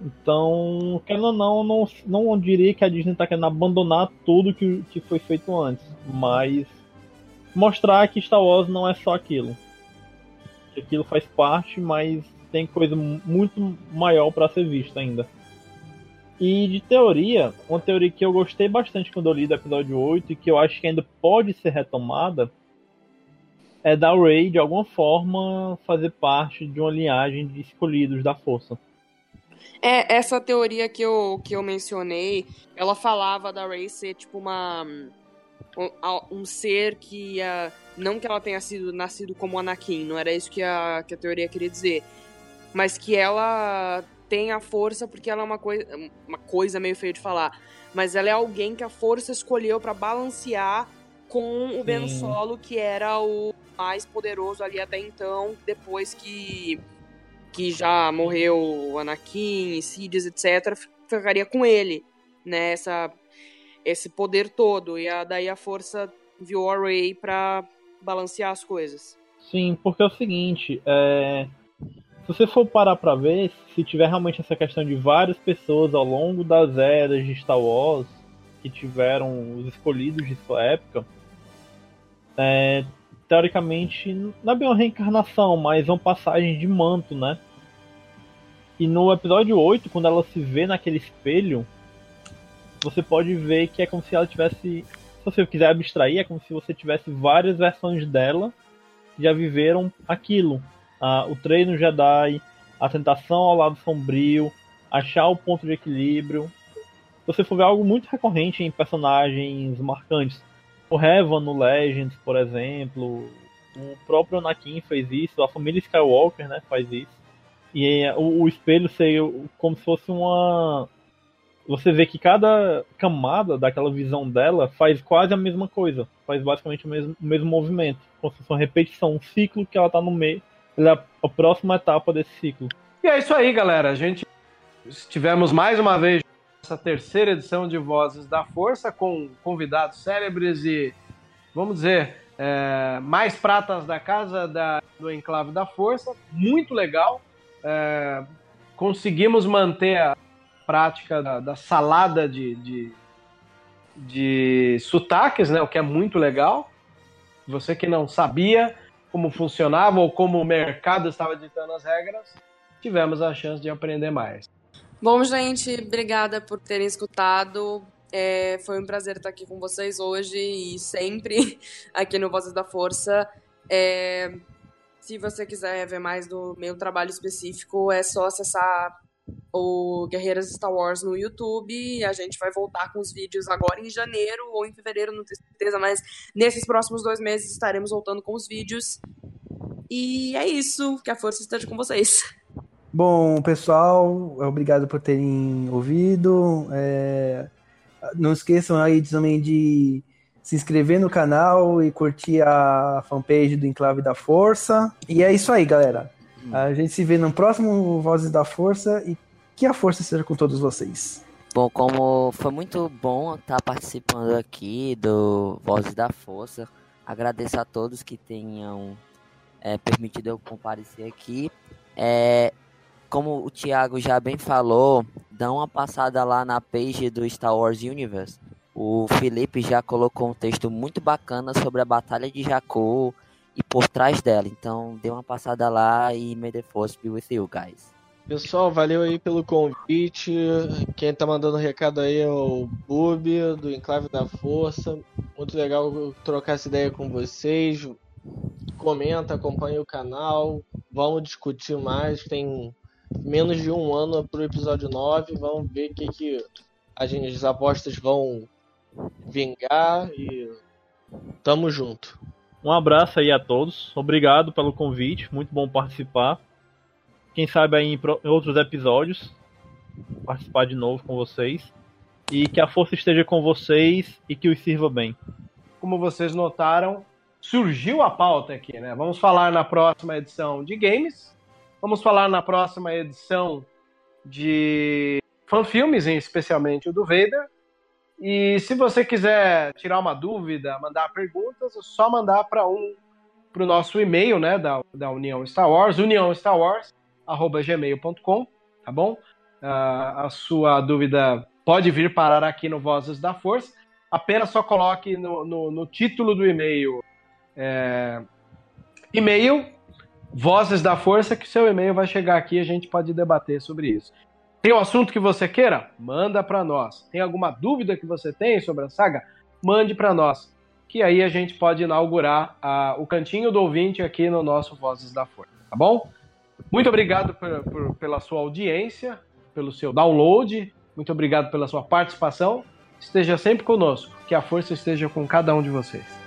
Então, querendo ou não, não, não diria que a Disney tá querendo abandonar tudo que, que foi feito antes, mas mostrar que Star Wars não é só aquilo. Aquilo faz parte, mas tem coisa muito maior para ser vista ainda. E de teoria, uma teoria que eu gostei bastante quando eu li do episódio 8 e que eu acho que ainda pode ser retomada é da Rey, de alguma forma, fazer parte de uma linhagem de escolhidos da força. É, essa teoria que eu, que eu mencionei, ela falava da Rey ser tipo uma. Um, ser que. Uh, não que ela tenha sido nascido como Anakin, não era isso que a, que a teoria queria dizer mas que ela tem a força porque ela é uma coisa, uma coisa meio feio de falar, mas ela é alguém que a força escolheu para balancear com o Ben Solo, que era o mais poderoso ali até então, depois que que já morreu o Anakin, Sidious, etc, ficaria com ele, né, essa, esse poder todo, e a, daí a força viu a Rey pra balancear as coisas. Sim, porque é o seguinte, é, se você for parar pra ver, se tiver realmente essa questão de várias pessoas ao longo das eras de Star Wars que tiveram os escolhidos de sua época, é, teoricamente não é bem uma reencarnação, mas uma passagem de manto, né? E no episódio 8, quando ela se vê naquele espelho, você pode ver que é como se ela tivesse. Se você quiser abstrair, é como se você tivesse várias versões dela que já viveram aquilo o treino Jedi, a tentação ao lado sombrio, achar o ponto de equilíbrio. Você for ver algo muito recorrente em personagens marcantes, o Revan no Legends, por exemplo, o próprio Anakin fez isso, a família Skywalker né, faz isso. E o, o espelho ser como se fosse uma. Você vê que cada camada daquela visão dela faz quase a mesma coisa, faz basicamente o mesmo, o mesmo movimento, como se fosse uma repetição, um ciclo que ela está no meio, a próxima etapa desse ciclo. E é isso aí, galera. A gente tivemos mais uma vez essa terceira edição de Vozes da Força com convidados célebres e, vamos dizer, é, mais pratas da casa da, do Enclave da Força. Muito legal. É, conseguimos manter a prática da, da salada de, de, de sotaques, né, o que é muito legal. Você que não sabia, como funcionava ou como o mercado estava ditando as regras, tivemos a chance de aprender mais. Bom, gente, obrigada por terem escutado. É, foi um prazer estar aqui com vocês hoje e sempre aqui no Vozes da Força. É, se você quiser ver mais do meu trabalho específico, é só acessar o Guerreiras Star Wars no YouTube. A gente vai voltar com os vídeos agora em janeiro ou em fevereiro, não tenho certeza, mas nesses próximos dois meses estaremos voltando com os vídeos. E é isso. Que a força esteja com vocês. Bom, pessoal, obrigado por terem ouvido. É... Não esqueçam aí também de se inscrever no canal e curtir a fanpage do Enclave da Força. E é isso aí, galera. A gente se vê no próximo Vozes da Força e que a força seja com todos vocês. Bom, como foi muito bom estar participando aqui do Vozes da Força, agradeço a todos que tenham é, permitido eu comparecer aqui. É, como o Thiago já bem falou, dá uma passada lá na page do Star Wars Universe. O Felipe já colocou um texto muito bacana sobre a Batalha de Jakku e por trás dela. Então, dê uma passada lá e may the force be with you, guys. Pessoal, valeu aí pelo convite. Quem tá mandando recado aí é o Bubi, do Enclave da Força. Muito legal trocar essa ideia com vocês. Comenta, acompanha o canal. Vamos discutir mais. Tem menos de um ano pro episódio 9. Vamos ver o que, que as apostas vão vingar e tamo junto. Um abraço aí a todos. Obrigado pelo convite. Muito bom participar. Quem sabe aí em outros episódios participar de novo com vocês. E que a força esteja com vocês e que os sirva bem. Como vocês notaram, surgiu a pauta aqui, né? Vamos falar na próxima edição de games. Vamos falar na próxima edição de fanfilmes, especialmente o do Vader. E se você quiser tirar uma dúvida, mandar perguntas, é só mandar para um para o nosso e-mail, né, da, da União Star Wars, uniãostarwars@gmail.com, tá bom? Uh, a sua dúvida pode vir parar aqui no Vozes da Força. Apenas só coloque no, no, no título do e-mail é, e-mail Vozes da Força que seu e-mail vai chegar aqui e a gente pode debater sobre isso. Tem um assunto que você queira? Manda para nós. Tem alguma dúvida que você tem sobre a saga? Mande para nós. Que aí a gente pode inaugurar a, o cantinho do ouvinte aqui no nosso Vozes da Força, tá bom? Muito obrigado por, por, pela sua audiência, pelo seu download. Muito obrigado pela sua participação. Esteja sempre conosco. Que a força esteja com cada um de vocês.